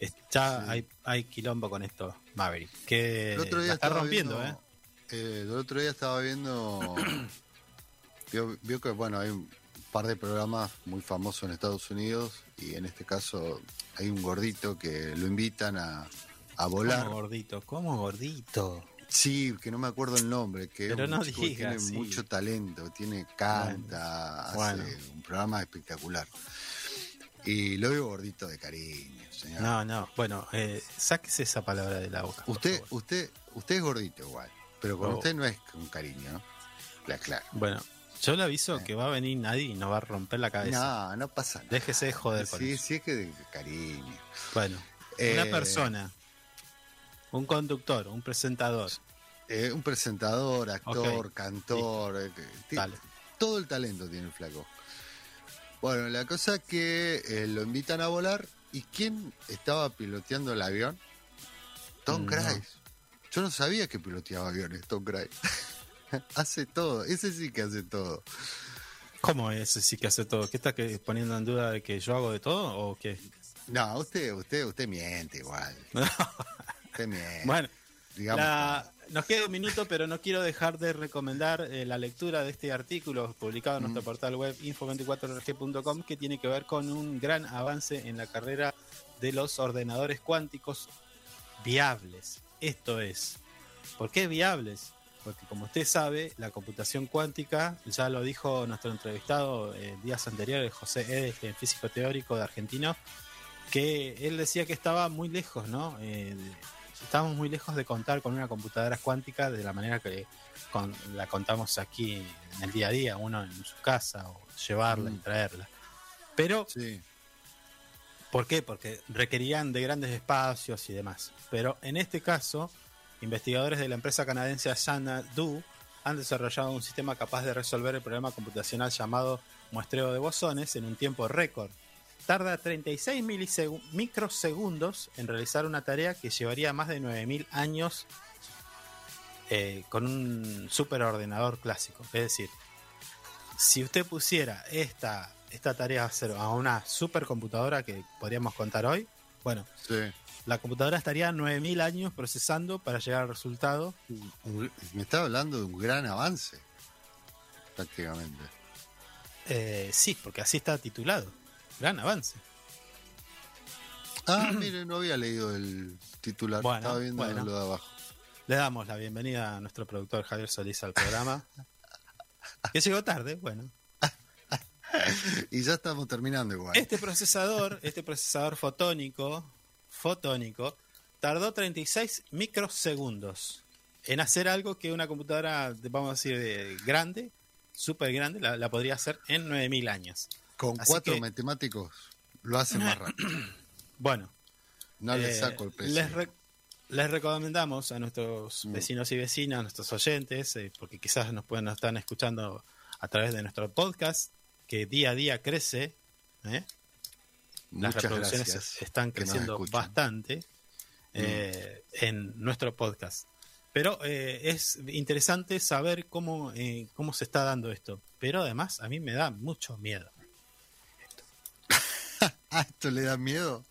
está, Sí. hay, hay quilombo con esto, Maverick, que El otro día la está rompiendo, viendo, ¿eh? eh, el otro día estaba viendo. (clears throat) vio, vio que, bueno, hay un par de programas muy famosos en Estados Unidos y en este caso hay un gordito que lo invitan a, a volar. Como gordito, como gordito. Sí, que no me acuerdo el nombre, que Pero es un no chico que tiene sí. mucho talento, tiene canta, Bueno. hace un programa espectacular. Y lo veo gordito de cariño, señor. No, no, bueno, eh, sáquese esa palabra de la boca. por usted, favor. usted, usted es gordito igual, pero con Oh. usted no es con cariño, ¿no? La claro. Bueno, yo le aviso que va a venir nadie y nos va a romper la cabeza. No, no pasa nada. Déjese de joder con Sí, eso. sí es que de cariño. Bueno, Eh, una persona, un conductor, un presentador. Eh, un presentador, actor, cantor, eh, todo el talento tiene el flaco. Bueno, la cosa es que eh, lo invitan a volar y ¿quién estaba piloteando el avión? Tom No. Cruise. Yo no sabía que piloteaba aviones, Tom Cruise. (laughs) hace todo, ese sí que hace todo. ¿Cómo es ese sí que hace todo? ¿Qué está que- poniendo en duda de que yo hago de todo o qué? No, usted, usted, usted miente igual. (laughs) Miente. bueno, digamos. la- nos queda un minuto, pero no quiero dejar de recomendar eh, la lectura de este artículo publicado en Mm. nuestro portal web info24rg.com que tiene que ver con un gran avance en la carrera de los ordenadores cuánticos viables. Esto es, ¿por qué viables? Porque como usted sabe, la computación cuántica, ya lo dijo nuestro entrevistado eh, días anteriores, José Edes, físico teórico de argentino, que él decía que estaba muy lejos, ¿no? Eh, de- estábamos muy lejos de contar con una computadora cuántica de la manera que con- la contamos aquí en el día a día, uno en su casa, o llevarla y Mm. traerla. Pero Sí. ¿Por qué? Porque requerían de grandes espacios y demás. Pero en este caso, investigadores de la empresa canadiense Xanadu han desarrollado un sistema capaz de resolver el problema computacional llamado muestreo de bosones en un tiempo récord. Tarda 36 milisegu- microsegundos en realizar una tarea que llevaría más de 9000 años eh, con un superordenador clásico. Es decir, si usted pusiera esta, esta tarea a hacer a una supercomputadora que podríamos contar hoy, bueno, Sí. la computadora estaría 9000 años procesando para llegar al resultado. Me está hablando de un gran avance. Prácticamente. Eh, sí, porque así está titulado. Gran avance. Ah, (clears throat) mire, no había leído el titular. Bueno, Estaba viendo bueno. lo de abajo. Le damos la bienvenida a nuestro productor Javier Solís al programa. (laughs) que llegó tarde, bueno. (laughs) Y ya estamos terminando igual. Este procesador, este procesador fotónico, fotónico, tardó 36 microsegundos en hacer algo que una computadora, vamos a decir, grande, súper grande, la, la podría hacer en 9000 años. Con Así cuatro que- matemáticos lo hacen más rápido. (clears throat) Bueno, No le Eh, saco el peso. Les, re- les recomendamos a nuestros Mm. vecinos y vecinas, a nuestros oyentes, eh, porque quizás nos pueden estar escuchando a través de nuestro podcast, que día a día crece. ¿eh? Las Muchas reproducciones están creciendo bastante eh, en nuestro podcast. Pero eh, es interesante saber cómo, cómo se está dando esto. Pero además a mí me da mucho miedo. Ah, (laughs) ¿esto le da miedo?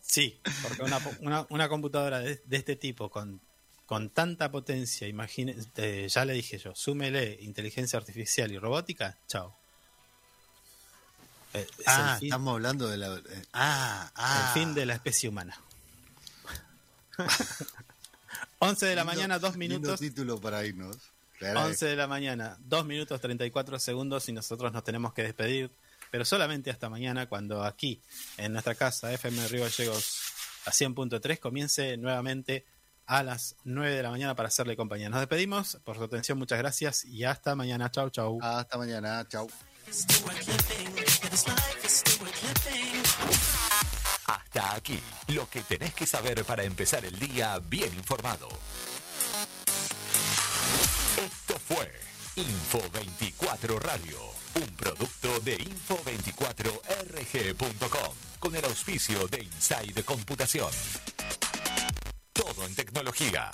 Sí, porque una, una, una computadora de, de este tipo con, con tanta potencia, imagine, eh, ya le dije yo, súmele inteligencia artificial y robótica, chao. Eh, es Ah, fin, estamos hablando de la... eh, Ah, el ah. fin de la especie humana. (laughs) 11 de la Lindo- mañana, 2 lindo minutos. título para irnos. Te agradezco. 11 de la mañana, 2 minutos 34 segundos y nosotros nos tenemos que despedir, pero solamente hasta mañana cuando aquí en nuestra casa FM Río Gallegos a 100.3 comience nuevamente a las 9 de la mañana para hacerle compañía. Nos despedimos por su atención, muchas gracias y hasta mañana. Chau, chau. Hasta mañana, chau. Hasta aquí, lo que tenés que saber para empezar el día bien informado. Esto fue Info 24 Radio, un producto de info24rg.com, con el auspicio de Inside Computación. Todo en tecnología.